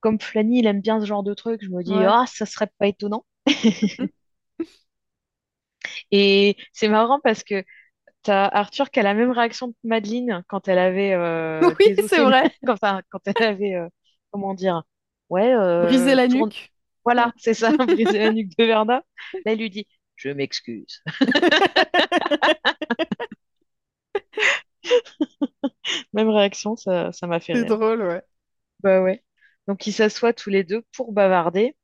Comme Flanny, il aime bien ce genre de truc, je me dis, Ouais. ah, ça serait pas étonnant. Et c'est marrant parce que T'as Arthur qui a la même réaction que Madeleine quand elle avait euh, Oui, c'est désossé vrai. enfin, quand elle avait euh, comment dire ouais Briser euh, la tourne nuque. voilà c'est ça briser la nuque de Verna là il lui dit je m'excuse même réaction ça ça m'a fait C'est rire drôle, ouais. bah ouais donc ils s'assoient tous les deux pour bavarder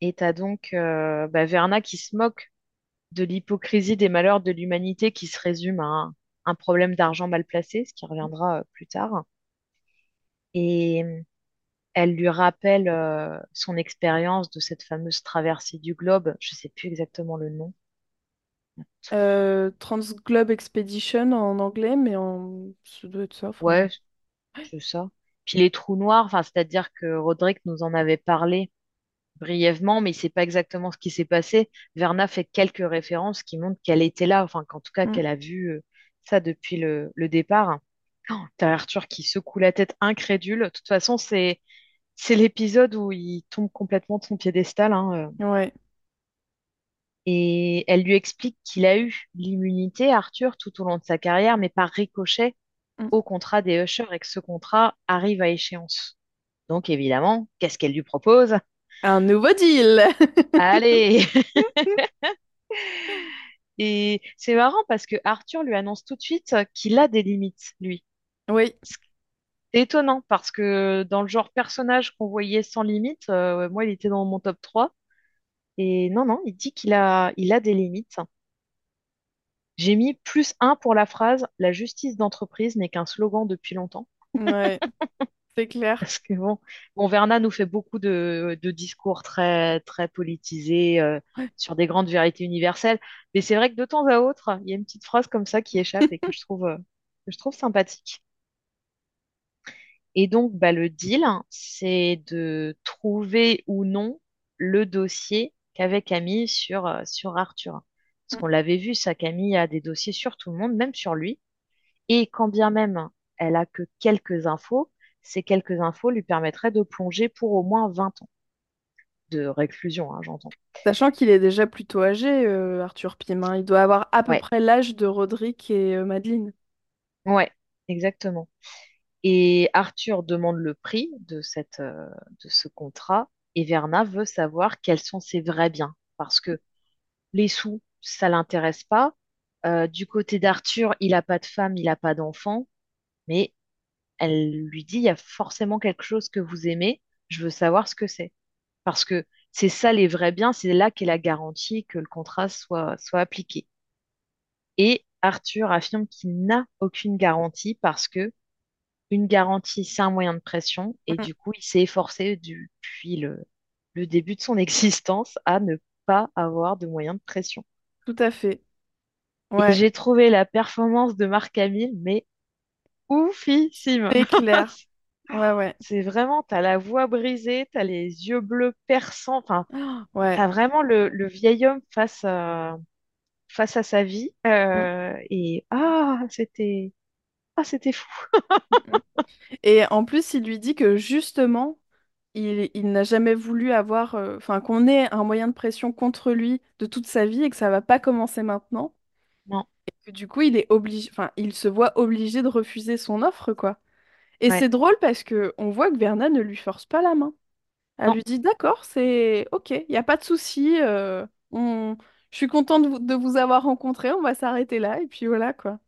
et t'as donc euh, bah, Verna qui se moque de l'hypocrisie des malheurs de l'humanité qui se résume à un, un problème d'argent mal placé ce qui reviendra euh, plus tard et Elle lui rappelle euh, son expérience de cette fameuse traversée du globe. Je sais plus exactement le nom. Euh, Transglobe Expedition en anglais, mais en... ça doit être ça. Enfin... Ouais, c'est ça. Puis les trous noirs, enfin, c'est-à-dire que Roderick nous en avait parlé brièvement, mais il sait pas exactement ce qui s'est passé. Verna fait quelques références qui montrent qu'elle était là, enfin, qu'en tout cas, Mm. qu'elle a vu euh, ça depuis le, le départ. Oh, t'as Arthur qui secoue la tête incrédule. De toute façon, c'est c'est l'épisode où il tombe complètement de son piédestal, hein, euh. Ouais. Et elle lui explique qu'il a eu l'immunité, Arthur, tout au long de sa carrière, mais par ricochet Mm. au contrat des Ushers et que ce contrat arrive à échéance. Donc évidemment, qu'est-ce qu'elle lui propose? Un nouveau deal. Allez! Et c'est marrant parce que Arthur lui annonce tout de suite qu'il a des limites, lui. Oui. C'est étonnant parce que dans le genre personnage qu'on voyait sans limite, euh, moi il était dans mon top 3. Et non, non, il dit qu'il a, il a des limites. J'ai mis plus un pour la phrase La justice d'entreprise n'est qu'un slogan depuis longtemps. Ouais, c'est clair. Parce que bon, bon Verna nous fait beaucoup de, de discours très, très politisés euh, Ouais. sur des grandes vérités universelles. Mais c'est vrai que de temps à autre, il y a une petite phrase comme ça qui échappe et que je trouve, euh, que je trouve sympathique. Et donc, bah, le deal, c'est de trouver ou non le dossier qu'avait Camille sur, euh, sur Arthur. Parce qu'on l'avait vu, ça, Camille a des dossiers sur tout le monde, même sur lui. Et quand bien même elle a que quelques infos, ces quelques infos lui permettraient de plonger pour au moins 20 ans de réclusion, hein, j'entends. Sachant qu'il est déjà plutôt âgé, euh, Arthur hein. Il doit avoir à peu Ouais, près l'âge de Roderick et euh, Madeleine. ouais, exactement. Et Arthur demande le prix de cette, euh, de ce contrat et Verna veut savoir quels sont ses vrais biens. Parce que les sous, ça l'intéresse pas. Euh, du côté d'Arthur, il a pas de femme, il a pas d'enfant, mais elle lui dit, il y a forcément quelque chose que vous aimez, je veux savoir ce que c'est. Parce que c'est ça les vrais biens, c'est là qu'est la garantie que le contrat soit appliqué. Et Arthur affirme qu'il n'a aucune garantie parce que une garantie, c'est un moyen de pression, et Mm, du coup, il s'est efforcé depuis le, le début de son existence à ne pas avoir de moyen de pression. tout à fait. Ouais, j'ai trouvé la performance de Marc Hamill, mais oufissime. c'est clair. Ouais, ouais. C'est vraiment, t'as la voix brisée, t'as les yeux bleus perçants, enfin, Ouais. t'as vraiment le, le vieil homme face à, face à sa vie. Mm, euh, et ah, c'était ah, c'était fou. Et en plus, il lui dit que justement, il, il n'a jamais voulu avoir, euh, enfin, qu'on ait un moyen de pression contre lui de toute sa vie et que ça va pas commencer maintenant. Non, Que du coup, il est obligé, enfin, il se voit obligé de refuser son offre, quoi. Et ouais, c'est drôle parce que on voit que Verna ne lui force pas la main. Elle non. lui dit, d'accord, c'est OK, il n'y a pas de souci. euh, on... Je suis contente de vous, de vous avoir rencontré, on va s'arrêter là. Et puis voilà, quoi.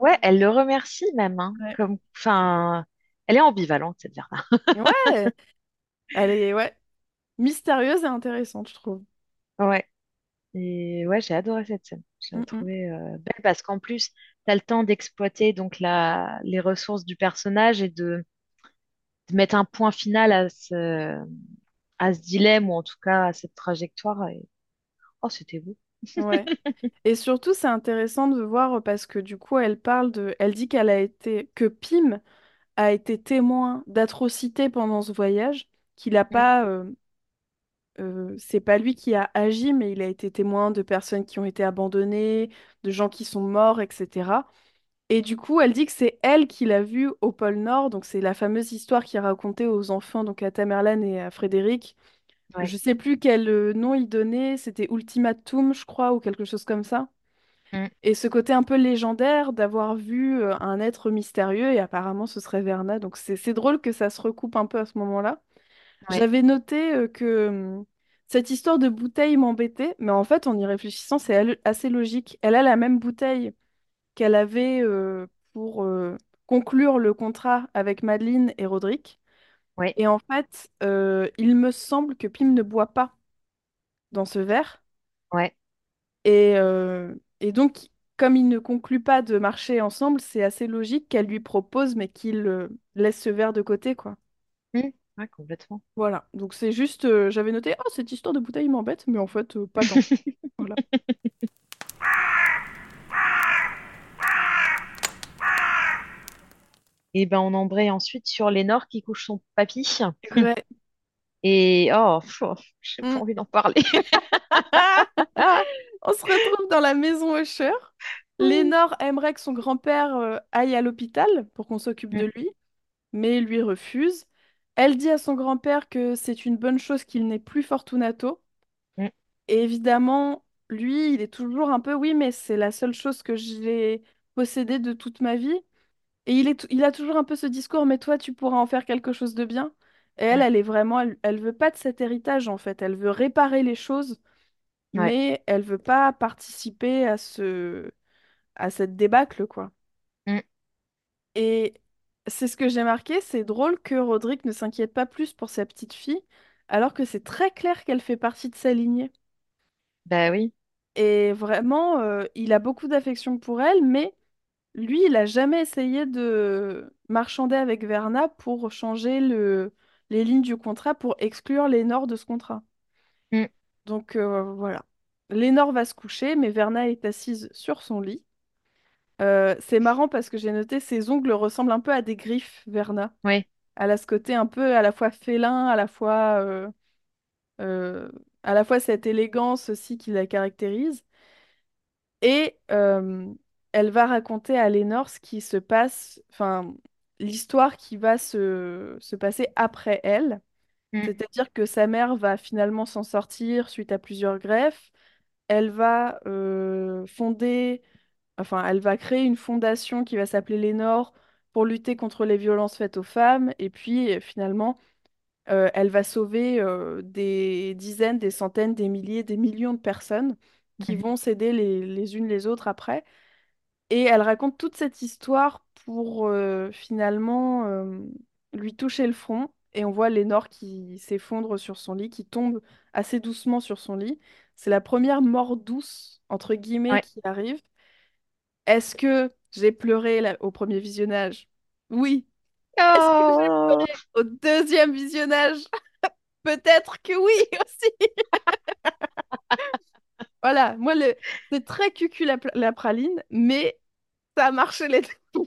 Ouais, elle le remercie même, hein, Ouais. comme, enfin, elle est ambivalente, cette Verna. Ouais, elle est ouais, mystérieuse et intéressante, je trouve. Ouais. Et ouais, j'ai adoré cette scène. Je Mm, mm. euh, belle parce qu'en plus, tu as le temps d'exploiter donc la, les ressources du personnage et de, de mettre un point final à ce, à ce dilemme ou en tout cas à cette trajectoire. Et... Oh, c'était beau. Ouais. Et surtout, c'est intéressant de voir euh, parce que du coup, elle parle de. Elle dit qu'elle a été. que Pym a été témoin d'atrocités pendant ce voyage, qu'il a Mm, pas. euh, euh, c'est pas lui qui a agi, mais il a été témoin de personnes qui ont été abandonnées, de gens qui sont morts, etc. Et du coup, elle dit que c'est elle qui l'a vu au pôle Nord, donc c'est la fameuse histoire qui est racontée aux enfants, donc à Tamerlane et à Frédéric. Ouais. Je sais plus quel euh, nom il donnait, c'était Ultimatum, je crois, ou quelque chose comme ça. Mm, Et ce côté un peu légendaire d'avoir vu euh, un être mystérieux, et apparemment ce serait Verna. Donc c'est c'est drôle que ça se recoupe un peu à ce moment-là. ouais. J'avais noté euh, que hum, cette histoire de bouteille m'embêtait, mais en fait, en y réfléchissant, c'est al- assez logique. Elle a la même bouteille qu'elle avait euh, pour euh, conclure le contrat avec Madeleine et Roderick. Et en fait, euh, il me semble que Pym ne boit pas dans ce verre. Ouais. Et, euh, et donc, comme ils ne concluent pas de marcher ensemble, c'est assez logique qu'elle lui propose, mais qu'il euh, laisse ce verre de côté, quoi. Mm, ouais, complètement. Voilà. Donc c'est juste, euh, j'avais noté, oh, cette histoire de bouteille m'embête, mais en fait, euh, pas tant. Voilà. Et ben, on embraye ensuite sur Lénore qui couche son papy. Ouais. Et oh, pff, j'ai pas Mm. envie d'en parler. On se retrouve dans la maison Usher. Lénore aimerait que son grand-père euh, aille à l'hôpital pour qu'on s'occupe de Mm, lui, mais il lui refuse. Elle dit à son grand-père que c'est une bonne chose qu'il n'ait plus Fortunato. mm, Et évidemment, lui, il est toujours un peu, oui, mais c'est la seule chose que j'ai possédée de toute ma vie. Et il est, tou- il a toujours un peu ce discours, mais toi, tu pourras en faire quelque chose de bien. Et elle, elle est vraiment, elle, elle veut pas de cet héritage, en fait. Elle veut réparer les choses, Ouais. mais elle veut pas participer à ce, à cette débâcle, quoi. Mm. Et c'est ce que j'ai marqué, c'est drôle que Roderick ne s'inquiète pas plus pour sa petite fille, alors que c'est très clair qu'elle fait partie de sa lignée. Bah oui. Et vraiment, euh, il a beaucoup d'affection pour elle, mais lui, il a jamais essayé de marchander avec Verna pour changer le... les lignes du contrat, pour exclure Lénore de ce contrat. Mm. Donc euh, voilà. Lénore va se coucher, mais Verna est assise sur son lit. Euh, c'est marrant parce que j'ai noté ses ongles ressemblent un peu à des griffes, Verna. Oui. Elle a ce côté un peu à la fois félin, à la fois, euh, euh, à la fois cette élégance aussi qui la caractérise. Et elle va raconter à Lénore ce qui se passe, enfin, l'histoire qui va se, se passer après elle. Mm. C'est-à-dire que sa mère va finalement s'en sortir suite à plusieurs greffes. Elle va euh, fonder, enfin, elle va créer une fondation qui va s'appeler Lénore pour lutter contre les violences faites aux femmes. Et puis, finalement, euh, elle va sauver euh, des dizaines, des centaines, des milliers, des millions de personnes qui Mhm. vont s'aider les, les unes les autres après. Et elle raconte toute cette histoire pour euh, finalement euh, lui toucher le front. Et on voit Lénore qui s'effondre sur son lit, qui tombe assez doucement sur son lit. C'est la première mort douce, entre guillemets, Ouais. qui arrive. Est-ce que j'ai pleuré là, au premier visionnage? Oui. Est-ce que j'ai Oh, pleuré au deuxième visionnage? Peut-être que oui aussi. Voilà, moi, le... c'est très cucu la, la praline, mais ça a marché les deux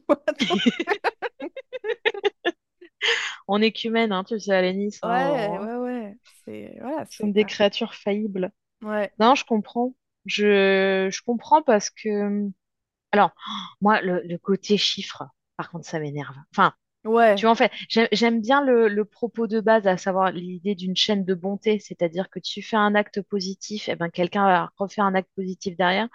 on est qu'humaine, hein, tu sais, Alénis. Ouais, hein. ouais, ouais. C'est voilà, Ce sont c'est des créatures faillibles. Ouais, Non, je comprends. Je, je comprends parce que... Alors, moi, le, le côté chiffre, par contre, ça m'énerve. Enfin, tu ouais, vois, en fait, j'aime j'aime bien le, le propos de base, à savoir l'idée d'une chaîne de bonté, c'est-à-dire que tu fais un acte positif, et ben quelqu'un va refaire un acte positif derrière.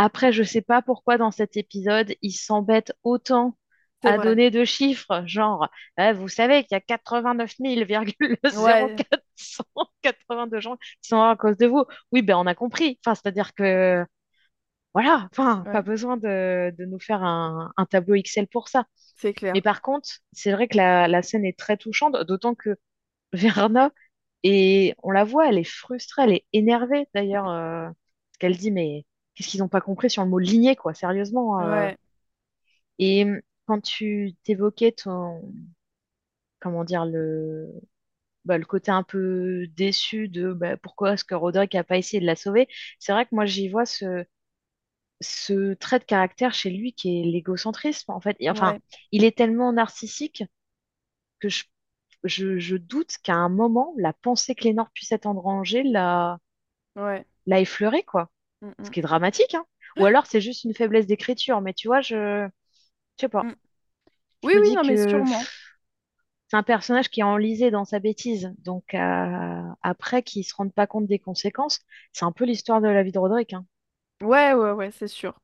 Après, je sais pas pourquoi dans cet épisode, ils s'embêtent autant à vrai. donner de chiffres, genre, Eh, vous savez qu'il y a 89 Ouais, 0,0482 gens qui sont morts à cause de vous. Oui, ben on a compris. Enfin, c'est-à-dire que, voilà, enfin, pas ouais, besoin de, de nous faire un, un tableau Excel pour ça. c'est Mais clair. par contre, c'est vrai que la, la scène est très touchante, d'autant que Verna, et on la voit, elle est frustrée, elle est énervée d'ailleurs, euh, parce qu'elle dit, mais qu'est-ce qu'ils n'ont pas compris sur le mot lignée, quoi, sérieusement. euh. Ouais, Et hum, quand tu t'évoquais ton, comment dire, le, bah, le côté un peu déçu de bah, pourquoi est-ce que Roderick n'a pas essayé de la sauver, c'est vrai que moi j'y vois ce, ce trait de caractère chez lui qui est l'égocentrisme, en fait. Et enfin, ouais, il est tellement narcissique que je, je, je doute qu'à un moment, la pensée que Lénore puisse être en danger l'a, ouais. l'a effleuré, quoi. Mm, Ce mm, qui est dramatique, hein. Ou alors c'est juste une faiblesse d'écriture, mais tu vois, je, je sais pas. mm. Je Oui, oui, non, mais sûrement. c'est un personnage qui est enlisé dans sa bêtise. Donc euh, après, qu'il se rende pas compte des conséquences, c'est un peu l'histoire de la vie de Roderick, hein. Ouais, ouais, ouais, c'est sûr.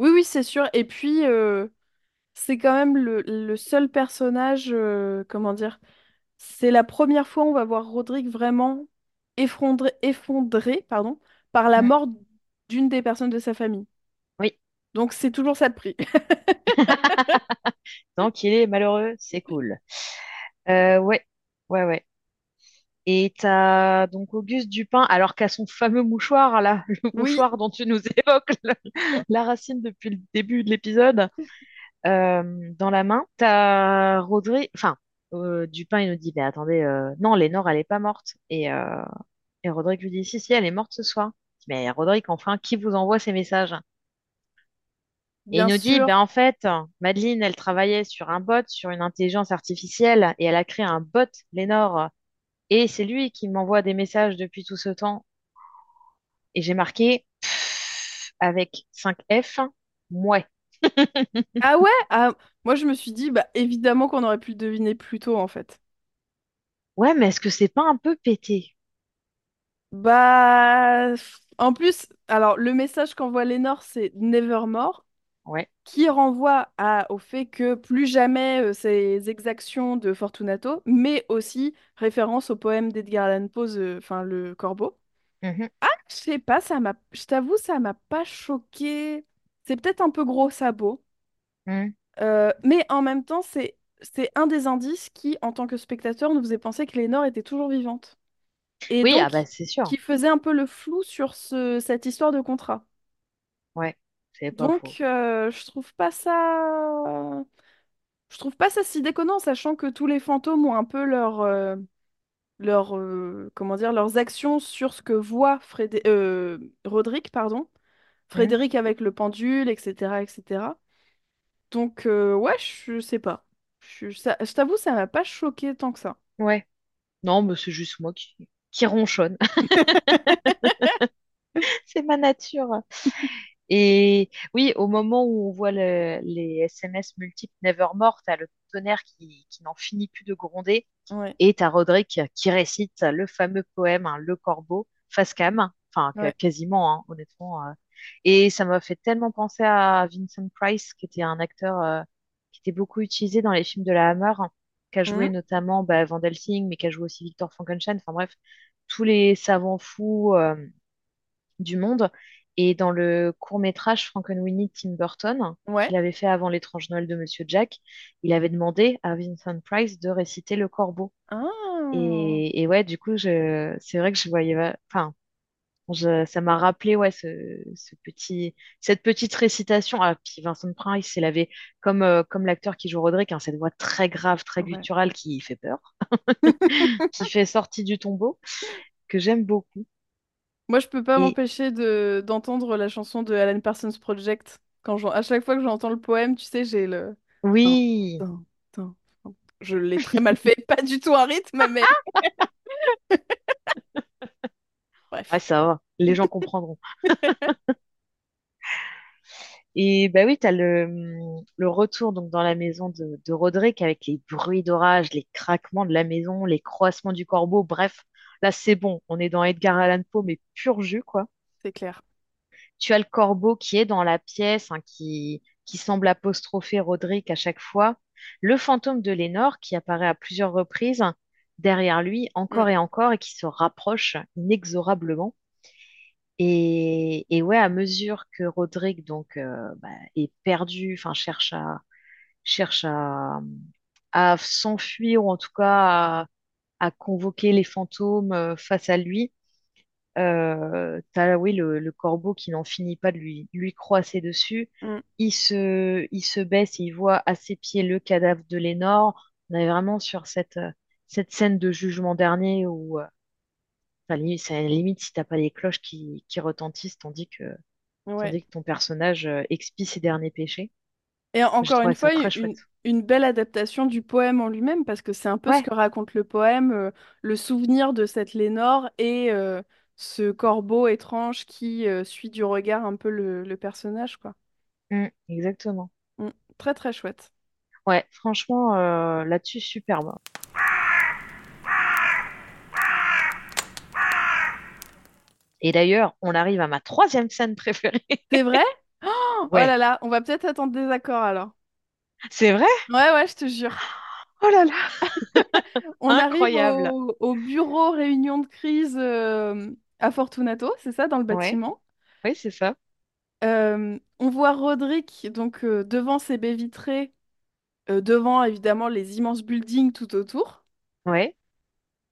Oui, oui, c'est sûr. Et puis, euh, c'est quand même le, le seul personnage, euh, comment dire, c'est la première fois où on va voir Roderick vraiment effondré, effondré, pardon, par la mort d'une des personnes de sa famille. Oui. Donc, c'est toujours ça de prix. Donc il est malheureux, c'est cool. Euh, ouais, ouais, ouais. Et t'as donc Auguste Dupin, alors qu'à son fameux mouchoir, là, le Oui, mouchoir dont tu nous évoques la, la racine depuis le début de l'épisode, euh, dans la main, t'as Roderick, enfin, euh, Dupin, il nous dit, mais attendez, euh, non, Lénore, elle est pas morte. Et, et Roderick lui dit, si, si, elle est morte ce soir. Mais Roderick, enfin, qui vous envoie ces messages? Et il nous dit, ben en fait, Madeleine, elle travaillait sur un bot, sur une intelligence artificielle, et elle a créé un bot, Lénore, et c'est lui qui m'envoie des messages depuis tout ce temps. Et j'ai marqué avec 5 F, mouais. Ah ouais? Ah, moi, je me suis dit, bah, évidemment qu'on aurait pu le deviner plus tôt, en fait. Ouais, mais est-ce que c'est pas un peu pété? Bah, en plus, alors, le message qu'envoie Lénore, c'est Nevermore. Ouais. qui renvoie à, au fait que plus jamais euh, ces exactions de Fortunato, mais aussi référence au poème d'Edgar Allan Poe, euh, enfin le Corbeau. Mhm, Je sais pas, ça m'a, je t'avoue, ça m'a pas choqué. C'est peut-être un peu gros sabot, mhm. euh, mais en même temps, c'est c'est un des indices qui, en tant que spectateur, nous faisait penser que Lénore était toujours vivante. Et Oui, ah bah c'est sûr. qui faisait un peu le flou sur ce, cette histoire de contrat. Ouais, c'est pas. Donc, euh, je trouve pas ça. Je trouve pas ça si déconnant, sachant que tous les fantômes ont un peu leur, euh, leur, euh, comment dire, leurs actions sur ce que voit Frédé- euh, Roderick, pardon. Hmm. Frédéric avec le pendule, etc., etc. Donc, ouais, je sais pas. Je, ça- je t'avoue, ça m'a pas choqué tant que ça. Ouais. Non, mais c'est juste moi qui, qui ronchonne. C'est ma nature. Et oui, au moment où on voit le- les SMS multiples Nevermore, t'as le tonnerre qui, qui n'en finit plus de gronder. Ouais, Et t'as Roderick qui récite le fameux poème, hein, Le Corbeau, face cam, enfin ouais. quasiment, hein, honnêtement. euh. Et ça m'a fait tellement penser à Vincent Price, qui était un acteur euh, qui était beaucoup utilisé dans les films de la Hammer, hein, qui a joué Mhm. notamment bah, Van Helsing, mais qui a joué aussi Victor Frankenstein. Enfin bref, tous les savants fous euh, du monde. Et dans le court-métrage Frankenweenie Tim Burton, Ouais. qu'il avait fait avant L'étrange Noël de Monsieur Jack, il avait demandé à Vincent Price de réciter Le Corbeau. Ah, Et, et ouais, du coup, je, c'est vrai que je voyais, enfin, je- ça m'a rappelé, ouais, ce, ce petit, cette petite récitation. Ah, puis Vincent Price, il avait, comme, euh, comme l'acteur qui joue Roderick, hein, cette voix très grave, très ouais. gutturale qui fait peur, qui fait sortie du tombeau, que j'aime beaucoup. Moi, je peux pas Et m'empêcher de d'entendre la chanson de Alan Parsons Project. Quand à chaque fois que j'entends le poème, tu sais, j'ai le... Oui. Je l'ai très mal fait, pas du tout un rythme, mais ouais, ça va, les gens comprendront. Et bah oui, tu as le, le retour donc dans la maison de, de Roderick avec les bruits d'orage, les craquements de la maison, les croissements du corbeau. Bref, là c'est bon, on est dans Edgar Allan Poe, mais pur jus, quoi. C'est clair. Tu as le corbeau qui est dans la pièce, hein, qui, qui semble apostropher Roderick à chaque fois. Le fantôme de Lénore qui apparaît à plusieurs reprises derrière lui, Mm. encore et encore, et qui se rapproche inexorablement. Et, et ouais, à mesure que Roderick donc euh, bah, est perdu, enfin cherche à cherche à, à s'enfuir ou en tout cas à, à convoquer les fantômes euh, face à lui, euh, t'as oui le, le corbeau qui n'en finit pas de lui lui croisser dessus. Mm. Il se il se baisse et il voit à ses pieds le cadavre de Lénore. On est vraiment sur cette cette scène de jugement dernier où euh, enfin, limite, c'est à la limite si t'as pas les cloches qui, qui retentissent tandis que Ouais. tandis que ton personnage euh, expie ses derniers péchés. Et encore une ça fois, une, belle adaptation du poème en lui-même, parce que c'est un peu ce que raconte le poème, euh, le souvenir de cette Lénore et euh, ce corbeau étrange qui euh, suit du regard un peu le, le personnage, quoi. mm, exactement. Mm. Très très chouette. Ouais, franchement, euh, là-dessus, superbe. Et d'ailleurs, on arrive à ma troisième scène préférée. C'est vrai? Oh, oh là là, on va peut-être attendre des accords alors. c'est vrai? Ouais, ouais, je te jure. Oh là là, On arrive au, au bureau réunion de crise euh, à Fortunato, c'est ça, dans le bâtiment? oui, c'est ça. Euh, on voit Roderick donc euh, devant ses baies vitrées, devant évidemment les immenses buildings tout autour. Ouais.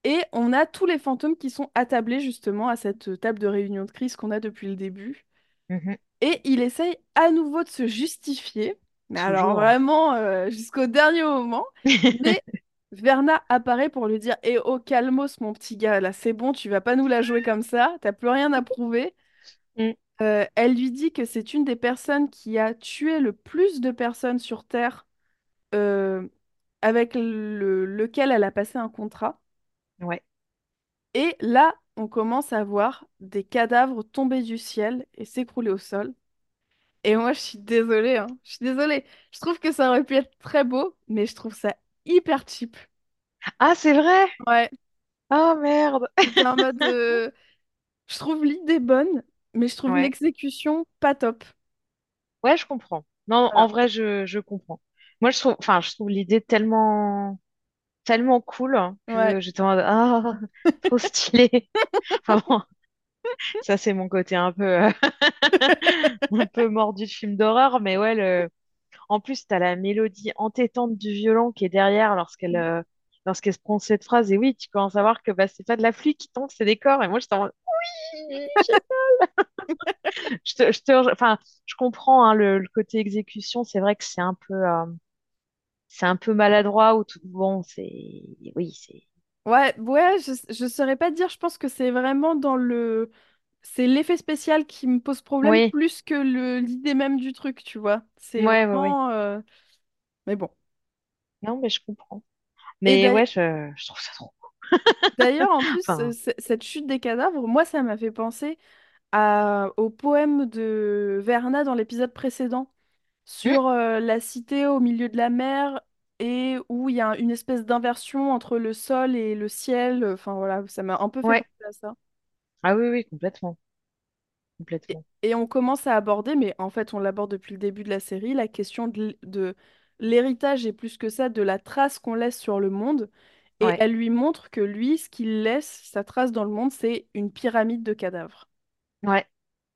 Et on a tous les fantômes qui sont attablés justement à cette table de réunion de crise qu'on a depuis le début. mhm, Et il essaye à nouveau de se justifier, mais alors Toujours. vraiment euh, jusqu'au dernier moment. Mais Verna apparaît pour lui dire Eh oh, calmos, mon petit gars, là c'est bon, tu vas pas nous la jouer comme ça, t'as plus rien à prouver. Mm, Euh, elle lui dit que c'est une des personnes qui a tué le plus de personnes sur Terre euh, avec le- lequel elle a passé un contrat. Ouais. Et là, on commence à voir des cadavres tomber du ciel et s'écrouler au sol. Et moi, je suis désolée, hein. Je suis désolée. Je trouve que ça aurait pu être très beau, mais je trouve ça hyper cheap. Ah, c'est vrai? Ouais, Oh merde. j'étais en mode... euh, Je trouve l'idée bonne, mais je trouve Ouais. l'exécution pas top. Ouais, je comprends. Non, en Voilà. vrai, je, je comprends. Moi, je trouve, enfin, je trouve l'idée tellement, tellement cool Ouais. que j'étais en mode, ah, trop stylé. Enfin bon, ça, c'est mon côté un peu, euh, un peu mordu de film d'horreur, mais ouais, le... en plus, t'as la mélodie entêtante du violon qui est derrière lorsqu'elle euh, lorsqu'elle se prononce cette phrase. Et oui, tu commences à voir que bah, c'est pas de la pluie qui tombe, c'est des corps. Et moi, j'étais en mode, oui, je te, je te- enfin, je comprends hein, le, le côté exécution. C'est vrai que c'est un peu, euh, c'est un peu maladroit ou tout. Bon, c'est, oui, c'est, Ouais, ouais, je, je saurais pas dire, je pense que c'est vraiment dans le... C'est l'effet spécial qui me pose problème oui, plus que le l'idée même du truc, tu vois. C'est ouais, ouais, ouais. vraiment... euh, Mais bon. Non, mais je comprends. Mais ouais, je, je trouve ça trop. D'ailleurs, en plus, Enfin, cette chute des cadavres, moi, ça m'a fait penser à- au poème de Verna dans l'épisode précédent sur euh, la cité au milieu de la mer et où il y a une espèce d'inversion entre le sol et le ciel. Enfin voilà, ça m'a un peu fait ouais. penser à ça. Ah oui, oui, complètement, Et, complètement. et on commence à aborder, mais en fait on l'aborde depuis le début de la série, la question de, l- de l'héritage et plus que ça, de la trace qu'on laisse sur le monde. Et Ouais, elle lui montre que lui, ce qu'il laisse, sa trace dans le monde, c'est une pyramide de cadavres. ouais,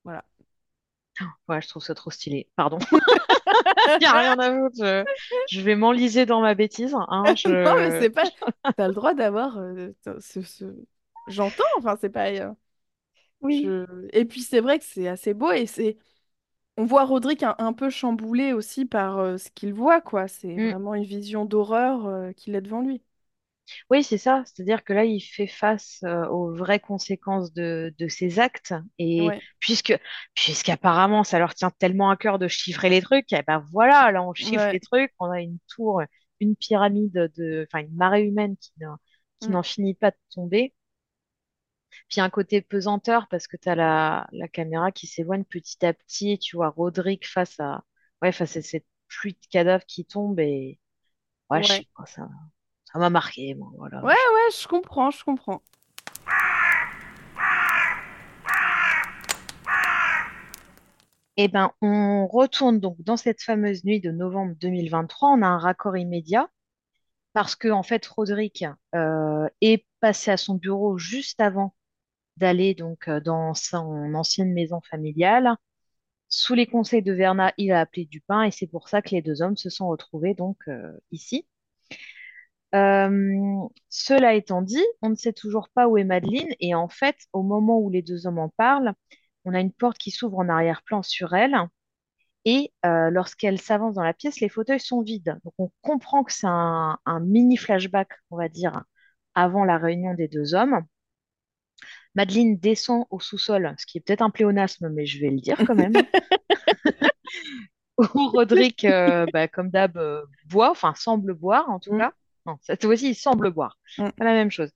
Voilà. Ouais, je trouve ça trop stylé. Pardon. Il n'y a rien à foutre. Je, je vais m'enliser dans ma bêtise. Hein, Non, mais je... c'est pas. T'as le droit d'avoir euh, ce, ce- J'entends, enfin, c'est pas. euh, Oui. je... Et puis c'est vrai que c'est assez beau et c'est. On voit Roderick un, un peu chamboulé aussi par euh, ce qu'il voit, quoi. C'est Mm. vraiment une vision d'horreur qu'il a devant lui. Oui, c'est ça. C'est-à-dire que là, il fait face euh, aux vraies conséquences de, de ses actes. Et Ouais, puisque, puisqu'apparemment, ça leur tient tellement à cœur de chiffrer les trucs, et ben voilà, là, on chiffre ouais. les trucs. On a une tour, une pyramide de, enfin, une marée humaine qui n'en, mm. finit pas de tomber. Puis un côté pesanteur parce que tu as la, la caméra qui s'éloigne petit à petit. Et tu vois Roderick face à, ouais, face à cette pluie de cadavres qui tombe. Et ouais, je sais pas, ça, ça m'a marqué. Moi, voilà. Ouais, ouais, je comprends, je comprends. Eh ben, on retourne donc dans cette fameuse nuit de novembre 2023. On a un raccord immédiat parce que, en fait, Roderick euh, est passé à son bureau juste avant d'aller donc euh, dans son ancienne maison familiale. Sous les conseils de Verna, il a appelé Dupin et c'est pour ça que les deux hommes se sont retrouvés donc euh, ici. Euh, cela étant dit, on ne sait toujours pas où est Madeleine et en fait, au moment où les deux hommes en parlent, on a une porte qui s'ouvre en arrière-plan sur elle et euh, lorsqu'elle s'avance dans la pièce, les fauteuils sont vides. Donc on comprend que c'est un, un mini flashback, on va dire, avant la réunion des deux hommes. Madeleine descend au sous-sol, ce qui est peut-être un pléonasme, mais je vais le dire quand même. où Roderick, euh, bah, comme d'hab, boit, enfin semble boire en tout Mm, cas. Cette fois-ci, il semble boire. mm. Pas la même chose.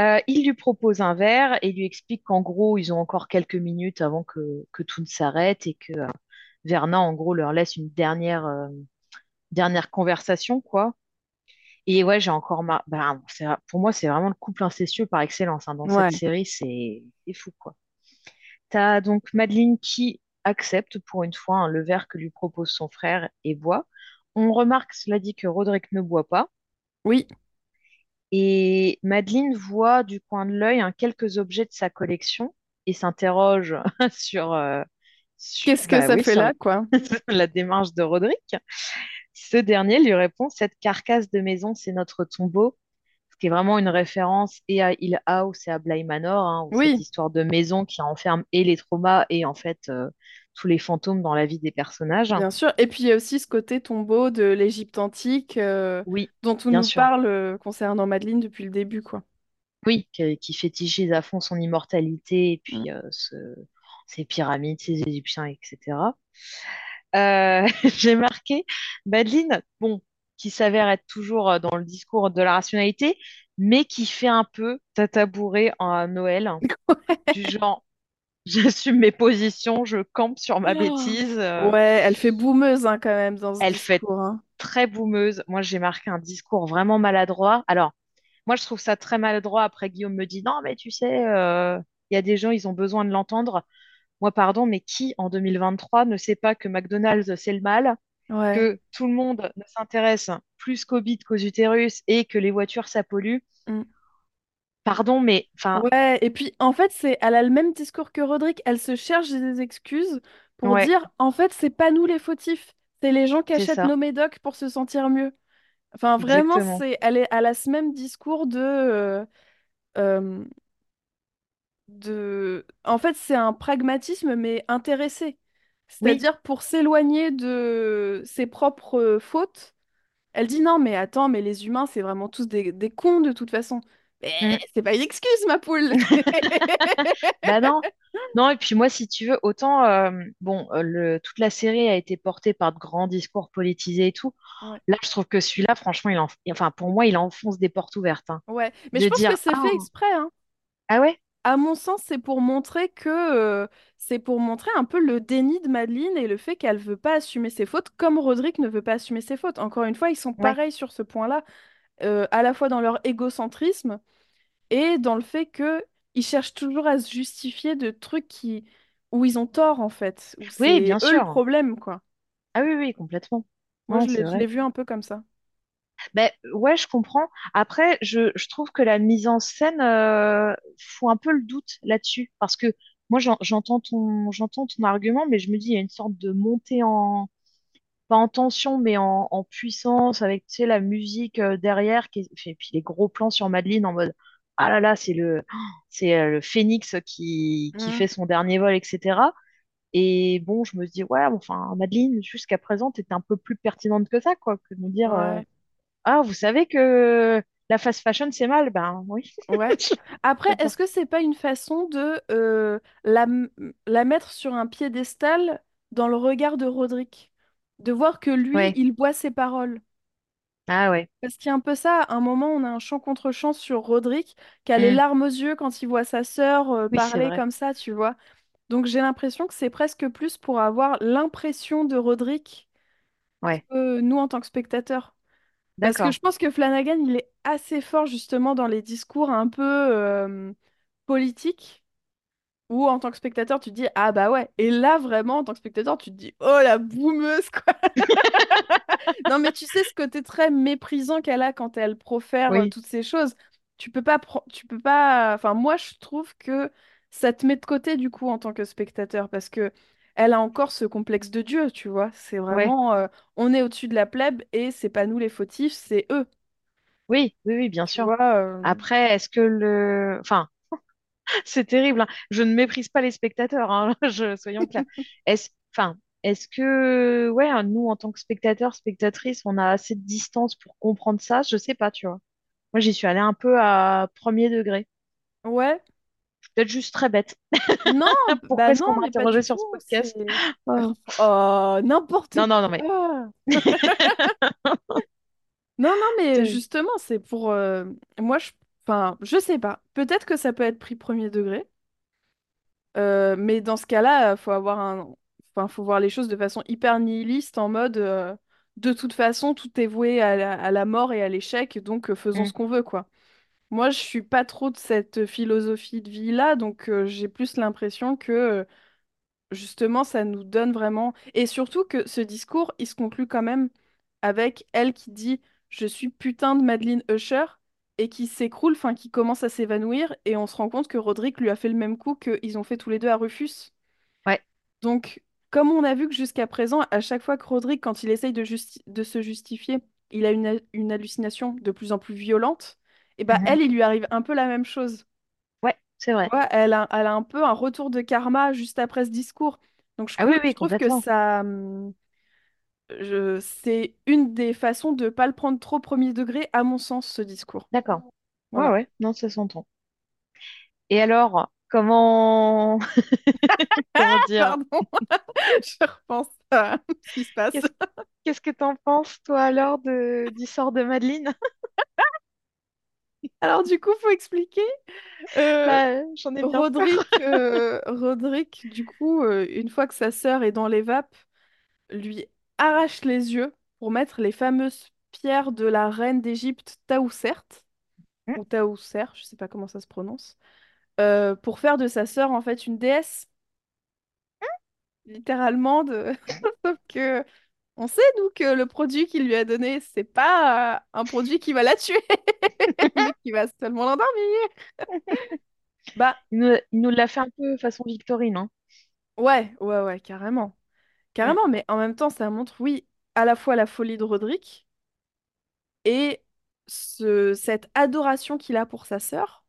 Euh, il lui propose un verre et lui explique qu'en gros, ils ont encore quelques minutes avant que, que tout ne s'arrête et que euh, Verna, en gros, leur laisse une dernière, euh, dernière conversation, quoi. Et ouais, j'ai encore ma... bah, c'est- pour moi, c'est vraiment le couple incestueux par excellence. hein. Dans cette série, c'est c'est fou, quoi. T'as donc Madeleine qui accepte pour une fois hein, le verre que lui propose son frère et boit. On remarque, cela dit, que Roderick ne boit pas. Oui. Et Madeleine voit du coin de l'œil hein, quelques objets de sa collection et s'interroge sur, euh, sur, Qu'est-ce que bah ça oui, fait sur là, quoi? la démarche de Roderick. Ce dernier lui répond, cette carcasse de maison, c'est notre tombeau, ce qui est vraiment une référence et à Hill House et à Bly Manor, hein, où cette Oui, histoire de maison qui enferme et les traumas et en fait euh, tous les fantômes dans la vie des personnages. bien sûr. Et puis il y a aussi ce côté tombeau de l'Égypte antique euh, Oui, dont on nous sûr. parle euh, concernant Madeleine depuis le début, quoi. Oui, qui, qui fétichise à fond son immortalité et Mm. puis euh, ce- ses pyramides, ses Égyptiens, etc. Euh, j'ai marqué Madeleine, bon, qui s'avère être toujours euh, dans le discours de la rationalité, mais qui fait un peu tata bourré en Noël, du genre, j'assume mes positions, je campe sur ma Oh. bêtise. euh, Ouais, elle fait boumeuse hein, quand même dans ce elle fait discours. hein. très boumeuse. Moi, j'ai marqué un discours vraiment maladroit. Alors, moi, je trouve ça très maladroit. Après, Guillaume me dit, non, mais tu sais, euh, il y a des gens, ils ont besoin de l'entendre. Moi, pardon, mais qui en 2023 ne sait pas que McDonald's, c'est le mal, Ouais. que tout le monde ne s'intéresse plus qu'au bide qu'aux utérus et que les voitures, ça pollue? Mm. Pardon, mais enfin, Ouais, et puis en fait, c'est elle a le même discours que Roderick. Elle se cherche des excuses pour ouais, dire en fait, c'est pas nous les fautifs, c'est les gens qui achètent nos médocs pour se sentir mieux. Enfin, vraiment, c'est, elle est, elle a ce même discours de, euh, euh, de... En fait, c'est un pragmatisme, mais intéressé. Oui, C'est-à-dire, pour s'éloigner de ses propres euh, fautes, elle dit non, mais attends, mais les humains, c'est vraiment tous des, des cons de toute façon. Mais mm. c'est pas une excuse, ma poule. Bah non. Non, et puis moi, si tu veux, autant, euh, bon, euh, le, toute la série a été portée par de grands discours politisés et tout. Ouais. Là, je trouve que celui-là, franchement, il en, enfin, pour moi, il enfonce des portes ouvertes. hein. Ouais. Mais je pense que c'est ah, fait exprès, hein. ah ouais? À mon sens, c'est pour montrer que euh, c'est pour montrer un peu le déni de Madeleine et le fait qu'elle veut pas assumer ses fautes, comme Roderick ne veut pas assumer ses fautes. Encore une fois, ils sont Ouais. pareils sur ce point-là, euh, à la fois dans leur égocentrisme et dans le fait que ils cherchent toujours à se justifier de trucs qui où ils ont tort en fait, où Oui, c'est bien eux le sûr. problème, quoi. Ah oui, oui, complètement. Moi, Non, je l'ai, vu un peu comme ça. Ben, ouais, je comprends. Après, je, je trouve que la mise en scène euh, fout un peu le doute là-dessus. Parce que moi, j'en- j'entends ton, j'entends ton argument, mais je me dis, il y a une sorte de montée en, pas en tension, mais en, en puissance, avec, tu sais, la musique euh, derrière, qui est- et puis les gros plans sur Madeleine en mode, ah là là, c'est le, c'est euh, le phénix qui, qui Mm. fait son dernier vol, etc. Et bon, je me dis, ouais, enfin, Madeleine, jusqu'à présent, t'étais un peu plus pertinente que ça, quoi, que de nous dire, euh, ah, vous savez que la fast fashion, c'est mal? Ben oui, ouais. Après, est-ce que c'est pas une façon de euh, la, la mettre sur un piédestal dans le regard de Roderick? De voir que lui, Ouais, il boit ses paroles. ah ouais, Parce qu'il y a un peu ça, à un moment, on a un chant contre chant sur Roderick, qui a les Hmm. larmes aux yeux quand il voit sa sœur euh, Oui, c'est parler vrai, comme ça, tu vois. Donc j'ai l'impression que c'est presque plus pour avoir l'impression de Roderick ouais, que nous en tant que spectateurs. Parce que d'accord. je pense que Flanagan, il est assez fort justement dans les discours un peu euh, politiques, où en tant que spectateur, tu te dis, ah bah ouais. Et là, vraiment, en tant que spectateur, tu te dis, oh la boumeuse, quoi. Non, mais tu sais, ce côté très méprisant qu'elle a quand elle profère euh, Oui, toutes ces choses, tu peux pas, tu peux pas. Enfin, moi, je trouve que ça te met de côté du coup en tant que spectateur parce que elle a encore ce complexe de Dieu, tu vois. C'est ouais, vraiment, euh, on est au-dessus de la plèbe et c'est pas nous les fautifs, c'est eux, oui, oui, oui, bien sûr. vois. euh. Après, est-ce que le... Enfin, c'est terrible, hein. Je ne méprise pas les spectateurs, hein, je... soyons clairs. Est-ce... Enfin, est-ce que, ouais, hein, nous, en tant que spectateurs, spectatrices, on a assez de distance pour comprendre ça? Je sais pas, tu vois. Moi, j'y suis allée un peu à premier degré. Ouais. Peut-être juste très bête. Non, Pourquoi bah est-ce qu'on m'a du sur tout. ce podcast? Oh. Oh, n'importe Non, non, non, mais... quoi. Non, non, mais justement, c'est pour... euh, moi, je... Enfin, je sais pas. Peut-être que ça peut être pris premier degré. euh, mais dans ce cas-là, faut avoir un... Enfin, faut voir les choses de façon hyper nihiliste, en mode... euh, de toute façon, tout est voué à la, à la mort et à l'échec, donc euh, faisons Hmm. ce qu'on veut, quoi. Moi, je suis pas trop de cette philosophie de vie-là, donc euh, j'ai plus l'impression que... euh, justement, ça nous donne vraiment... Et surtout que ce discours, il se conclut quand même avec elle qui dit Je suis putain de Madeleine Usher et qui s'écroule, enfin qui commence à s'évanouir et on se rend compte que Roderick lui a fait le même coup qu'ils ont fait tous les deux à Rufus. Ouais. Donc, comme on a vu que jusqu'à présent, à chaque fois que Roderick, quand il essaye de, justi- de se justifier, il a une, une hallucination de plus en plus violente, et bah Mhm. elle, il lui arrive un peu la même chose. Ouais, c'est vrai. elle a, elle a un peu un retour de karma juste après ce discours. Donc je, Ah oui, je trouve que ça, hum, c'est une des façons de ne pas le prendre trop premier degré, à mon sens, ce discours. D'accord. Ouais, Voilà. ouais, non, ça s'entend. Et alors, comment... comment dire? Pardon, je repense à ce qui se passe. Qu'est-ce que t'en penses, toi, alors, de... du sort de Madeleine? Alors du coup, faut expliquer. Euh, Bah, j'en ai bien. Roderick, euh, Roderick, du coup, euh, une fois que sa sœur est dans les vapes, lui arrache les yeux pour mettre les fameuses pierres de la reine d'Égypte Taousert, Hmm, ou Taouser, je sais pas comment ça se prononce, euh, pour faire de sa sœur en fait une déesse, littéralement. De... Sauf que on sait nous que le produit qu'il lui a donné, c'est pas euh, un produit qui va la tuer, mais qui va seulement l'endormir. Bah Il nous, il nous l'a fait un peu façon Victorine, hein. ouais, ouais, ouais, carrément. Carrément, mais en même temps, ça montre, oui, à la fois la folie de Roderick, Et ce- cette adoration qu'il a pour sa sœur,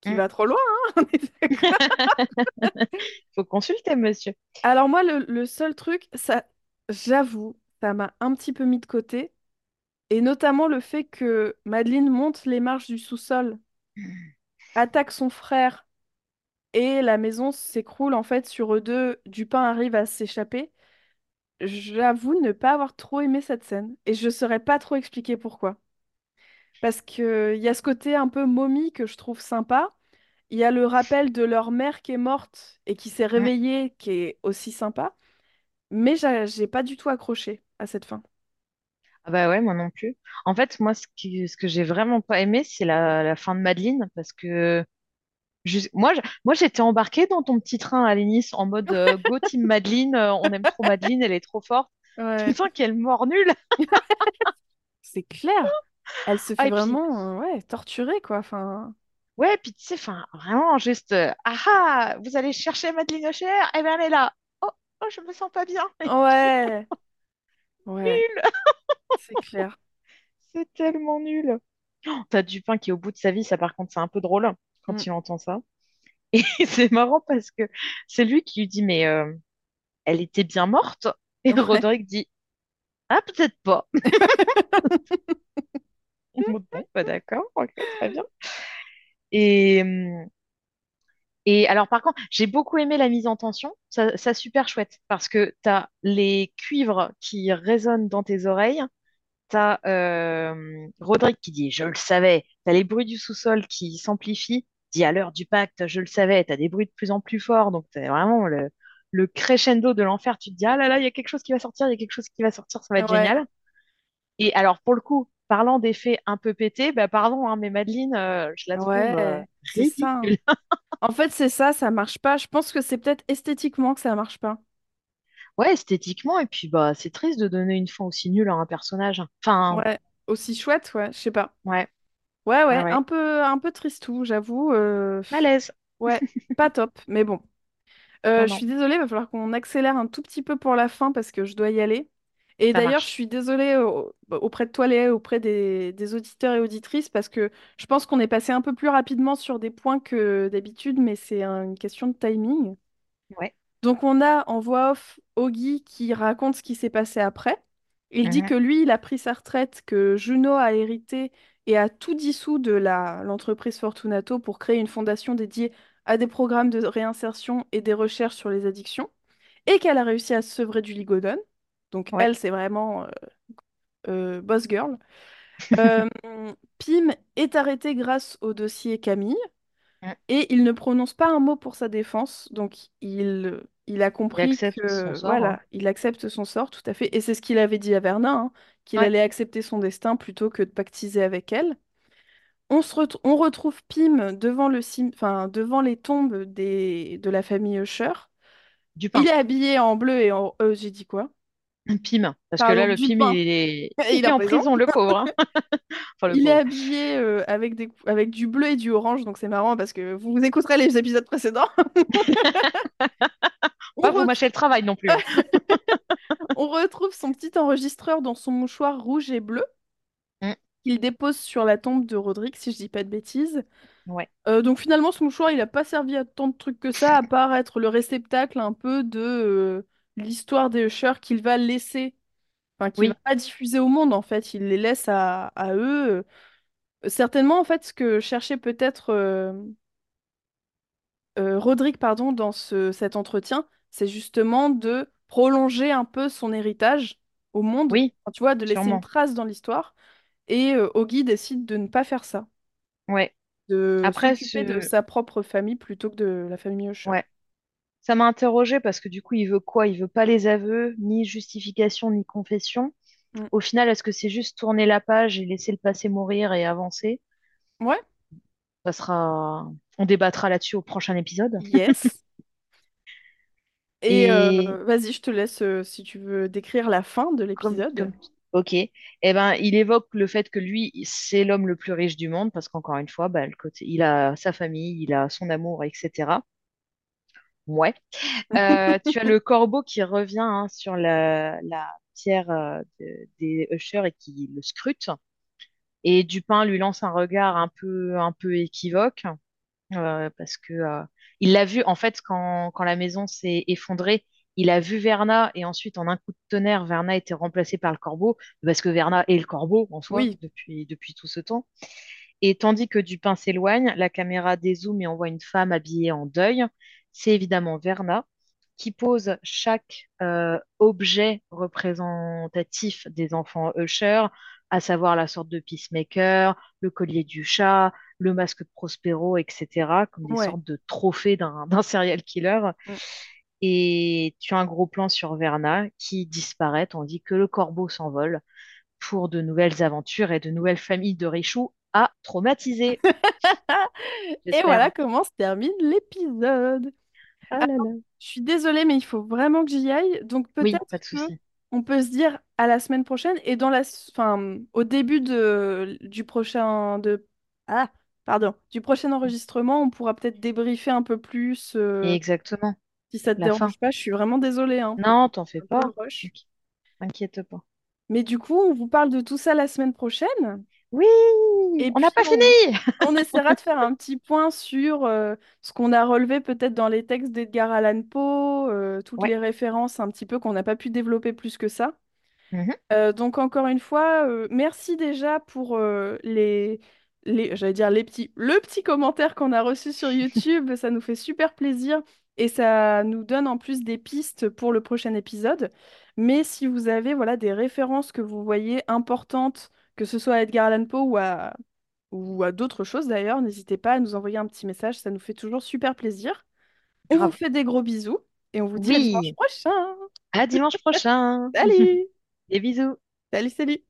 qui Mm. va trop loin, hein, on est d'accord Faut consulter, monsieur. Alors moi, le, le seul truc, ça, j'avoue, ça m'a un petit peu mis de côté, et notamment le fait que Madeleine monte les marches du sous-sol, attaque son frère, et la maison s'écroule en fait sur eux deux, Dupin arrive à s'échapper. J'avoue ne pas avoir trop aimé cette scène, et je saurais pas trop expliquer pourquoi. Parce que il y a ce côté un peu momie que je trouve sympa, il y a le rappel de leur mère qui est morte et qui s'est réveillée, qui est aussi sympa. Mais j'a- j'ai pas du tout accroché à cette fin. Ah bah ouais, moi non plus. En fait, moi, ce qui, ce que j'ai vraiment pas aimé, c'est la, la fin de Madeleine, parce que je- moi, je- moi, j'étais embarquée dans ton petit train à Nice en mode euh, Go Team Madeleine, euh, on aime trop Madeleine, elle est trop forte. Ouais, Putain, quelle mort nulle! c'est clair. Elle se Ah, fait et puis, vraiment, euh, ouais, torturer, quoi. Enfin, ouais, puis tu sais, enfin, vraiment, juste, euh, ah ah, vous allez chercher Madeleine Ocher? Eh bien, elle est là. Oh, oh, je me sens pas bien. ouais, ouais, Nul! c'est clair. C'est tellement nul. Oh, t'as Dupin qui est au bout de sa vie, ça par contre, c'est un peu drôle Mm. quand il entend ça. Et c'est marrant parce que c'est lui qui lui dit, mais euh, elle était bien morte. Et Ouais, Roderick dit, ah, peut-être pas. Bon, bah, d'accord, très bien. Et, hum, et alors, par contre, j'ai beaucoup aimé la mise en tension. Ça, ça super chouette parce que t'as les cuivres qui résonnent dans tes oreilles. T'as euh, Roderick qui dit, je le savais. T'as les bruits du sous-sol qui s'amplifient. Dit à l'heure du pacte, je le savais. T'as des bruits de plus en plus forts. Donc, c'est vraiment le, le crescendo de l'enfer. Tu te dis, ah là là, il y a quelque chose qui va sortir, il y a quelque chose qui va sortir, ça va être ouais, génial. Et alors, pour le coup, parlant d'effets un peu pétés, bah pardon, hein, mais Madeleine, euh, je la trouve euh, ça. En fait, c'est ça, ça marche pas. Je pense que c'est peut-être esthétiquement que ça marche pas. Ouais, esthétiquement, et puis bah c'est triste de donner une fin aussi nulle à un personnage. Enfin, Ouais, aussi chouette, ouais, je sais pas. ouais, Ouais, ouais, ouais, ouais. un peu, un peu tristou, j'avoue. euh, Malaise. Ouais, pas top, mais bon. Euh, Non, je non. suis désolée, il va falloir qu'on accélère un tout petit peu pour la fin parce que je dois y aller. Et Ça d'ailleurs, je marche. suis désolée au- auprès de toi, Léa, auprès des, des auditeurs et auditrices, parce que je pense qu'on est passé un peu plus rapidement sur des points que d'habitude, mais c'est un- une question de timing. Ouais. Donc on a en voix off Augie qui raconte ce qui s'est passé après. Il dit Mhm. que lui, il a pris sa retraite, que Juno a hérité et a tout dissous de la, l'entreprise Fortunato pour créer une fondation dédiée à des programmes de réinsertion et des recherches sur les addictions, et qu'elle a réussi à se sevrer du ligodone. Donc Ouais. elle, c'est vraiment euh, euh, boss girl. Euh, Pim est arrêté grâce au dossier Camille. Et il ne prononce pas un mot pour sa défense, donc il, il a Il compris son que, sort. hein. voilà, il accepte son sort, tout à fait. Et c'est ce qu'il avait dit à Vernin, hein, qu'il Ouais. allait accepter son destin plutôt que de pactiser avec elle. On se ret- on retrouve Pym devant le enfin, devant les tombes des... de la famille Usher. Il est habillé en bleu et en... euh, j'ai dit quoi? Pim. Parce que là, le Pim, pain. il est, Il il est en prison. prison, le pauvre. hein. Enfin, le Il est habillé euh, avec des... avec du bleu et du orange, donc c'est marrant parce que vous vous écouterez les épisodes précédents. On Pas retrouve mâchez le travail non plus. hein. On retrouve son petit enregistreur dans son mouchoir rouge et bleu Mm. qu'il dépose sur la tombe de Roderick, si je dis pas de bêtises. Ouais. Euh, donc finalement, ce mouchoir, il n'a pas servi à tant de trucs que ça, à part être le réceptacle un peu de euh, l'histoire des Usher qu'il va laisser, enfin qu'il va Oui. pas diffuser au monde en fait, il les laisse à, à eux. Certainement, en fait, ce que cherchait peut-être euh, euh, Roderick, pardon, dans ce, cet entretien, c'est justement de prolonger un peu son héritage au monde, Oui, tu vois, de laisser une trace dans l'histoire. Et euh, Augie décide de ne pas faire ça, Ouais. de Après, s'occuper de sa propre famille plutôt que de la famille Usher. ouais. Ça m'a interrogée parce que du coup, il veut quoi? Il veut pas les aveux, ni justification, ni confession. Mm. Au final, est-ce que c'est juste tourner la page et laisser le passé mourir et avancer? Ouais, Ça sera... On débattra là-dessus au prochain épisode. yes. Et euh, vas-y, je te laisse euh, si tu veux décrire la fin de comme, l'épisode. Ok. Eh ben, il évoque le fait que lui, c'est l'homme le plus riche du monde parce qu'encore une fois, bah, le côté... il a sa famille, il a son amour, etc. Ouais. Euh, tu as le corbeau qui revient hein, sur la, la pierre euh, de- des Ushers et qui le scrute. Et Dupin lui lance un regard un peu, un peu équivoque euh, parce que euh, il l'a vu en fait quand, quand la maison s'est effondrée. Il a vu Verna et ensuite en un coup de tonnerre, Verna a été remplacée par le corbeau parce que Verna est le corbeau en soi Oui, depuis, depuis tout ce temps. Et tandis que Dupin s'éloigne, la caméra dézoome et on voit une femme habillée en deuil. C'est évidemment Verna qui pose chaque euh, objet représentatif des enfants Usher, à savoir la sorte de peacemaker, le collier du chat, le masque de Prospero, etc., comme des ouais. sortes de trophées d'un d'un serial killer. Mm. Et tu as un gros plan sur Verna qui disparaît tandis que le corbeau s'envole pour de nouvelles aventures et de nouvelles familles de Richoux à traumatiser, Et voilà comment se termine l'épisode. Ah là Alors, là. je suis désolée, mais il faut vraiment que j'y aille. Donc Oui, peut-être souci. on peut se dire à la semaine prochaine et dans la, enfin, au début de, du prochain de, ah, pardon, du prochain enregistrement, on pourra peut-être débriefer un peu plus. Euh, exactement, si ça te la fin. dérange pas, je suis vraiment désolée, hein, Non, t'en fais pas. T'inquiète pas. Mais du coup, on vous parle de tout ça la semaine prochaine. Oui, Et on n'a pas on, fini. on essaiera de faire un petit point sur euh, ce qu'on a relevé peut-être dans les textes d'Edgar Allan Poe, euh, toutes Ouais. les références un petit peu qu'on n'a pas pu développer plus que ça. Euh, donc, encore une fois, merci déjà pour les, les, j'allais dire les petits, le petit commentaire qu'on a reçu sur YouTube. Ça nous fait super plaisir et ça nous donne en plus des pistes pour le prochain épisode. Mais si vous avez voilà, des références que vous voyez importantes, que ce soit à Edgar Allan Poe ou à ou à d'autres choses d'ailleurs, n'hésitez pas à nous envoyer un petit message, ça nous fait toujours super plaisir. On vous fait des gros bisous et on vous dit à dimanche prochain. à dimanche prochain. Salut! Des bisous. Salut, salut!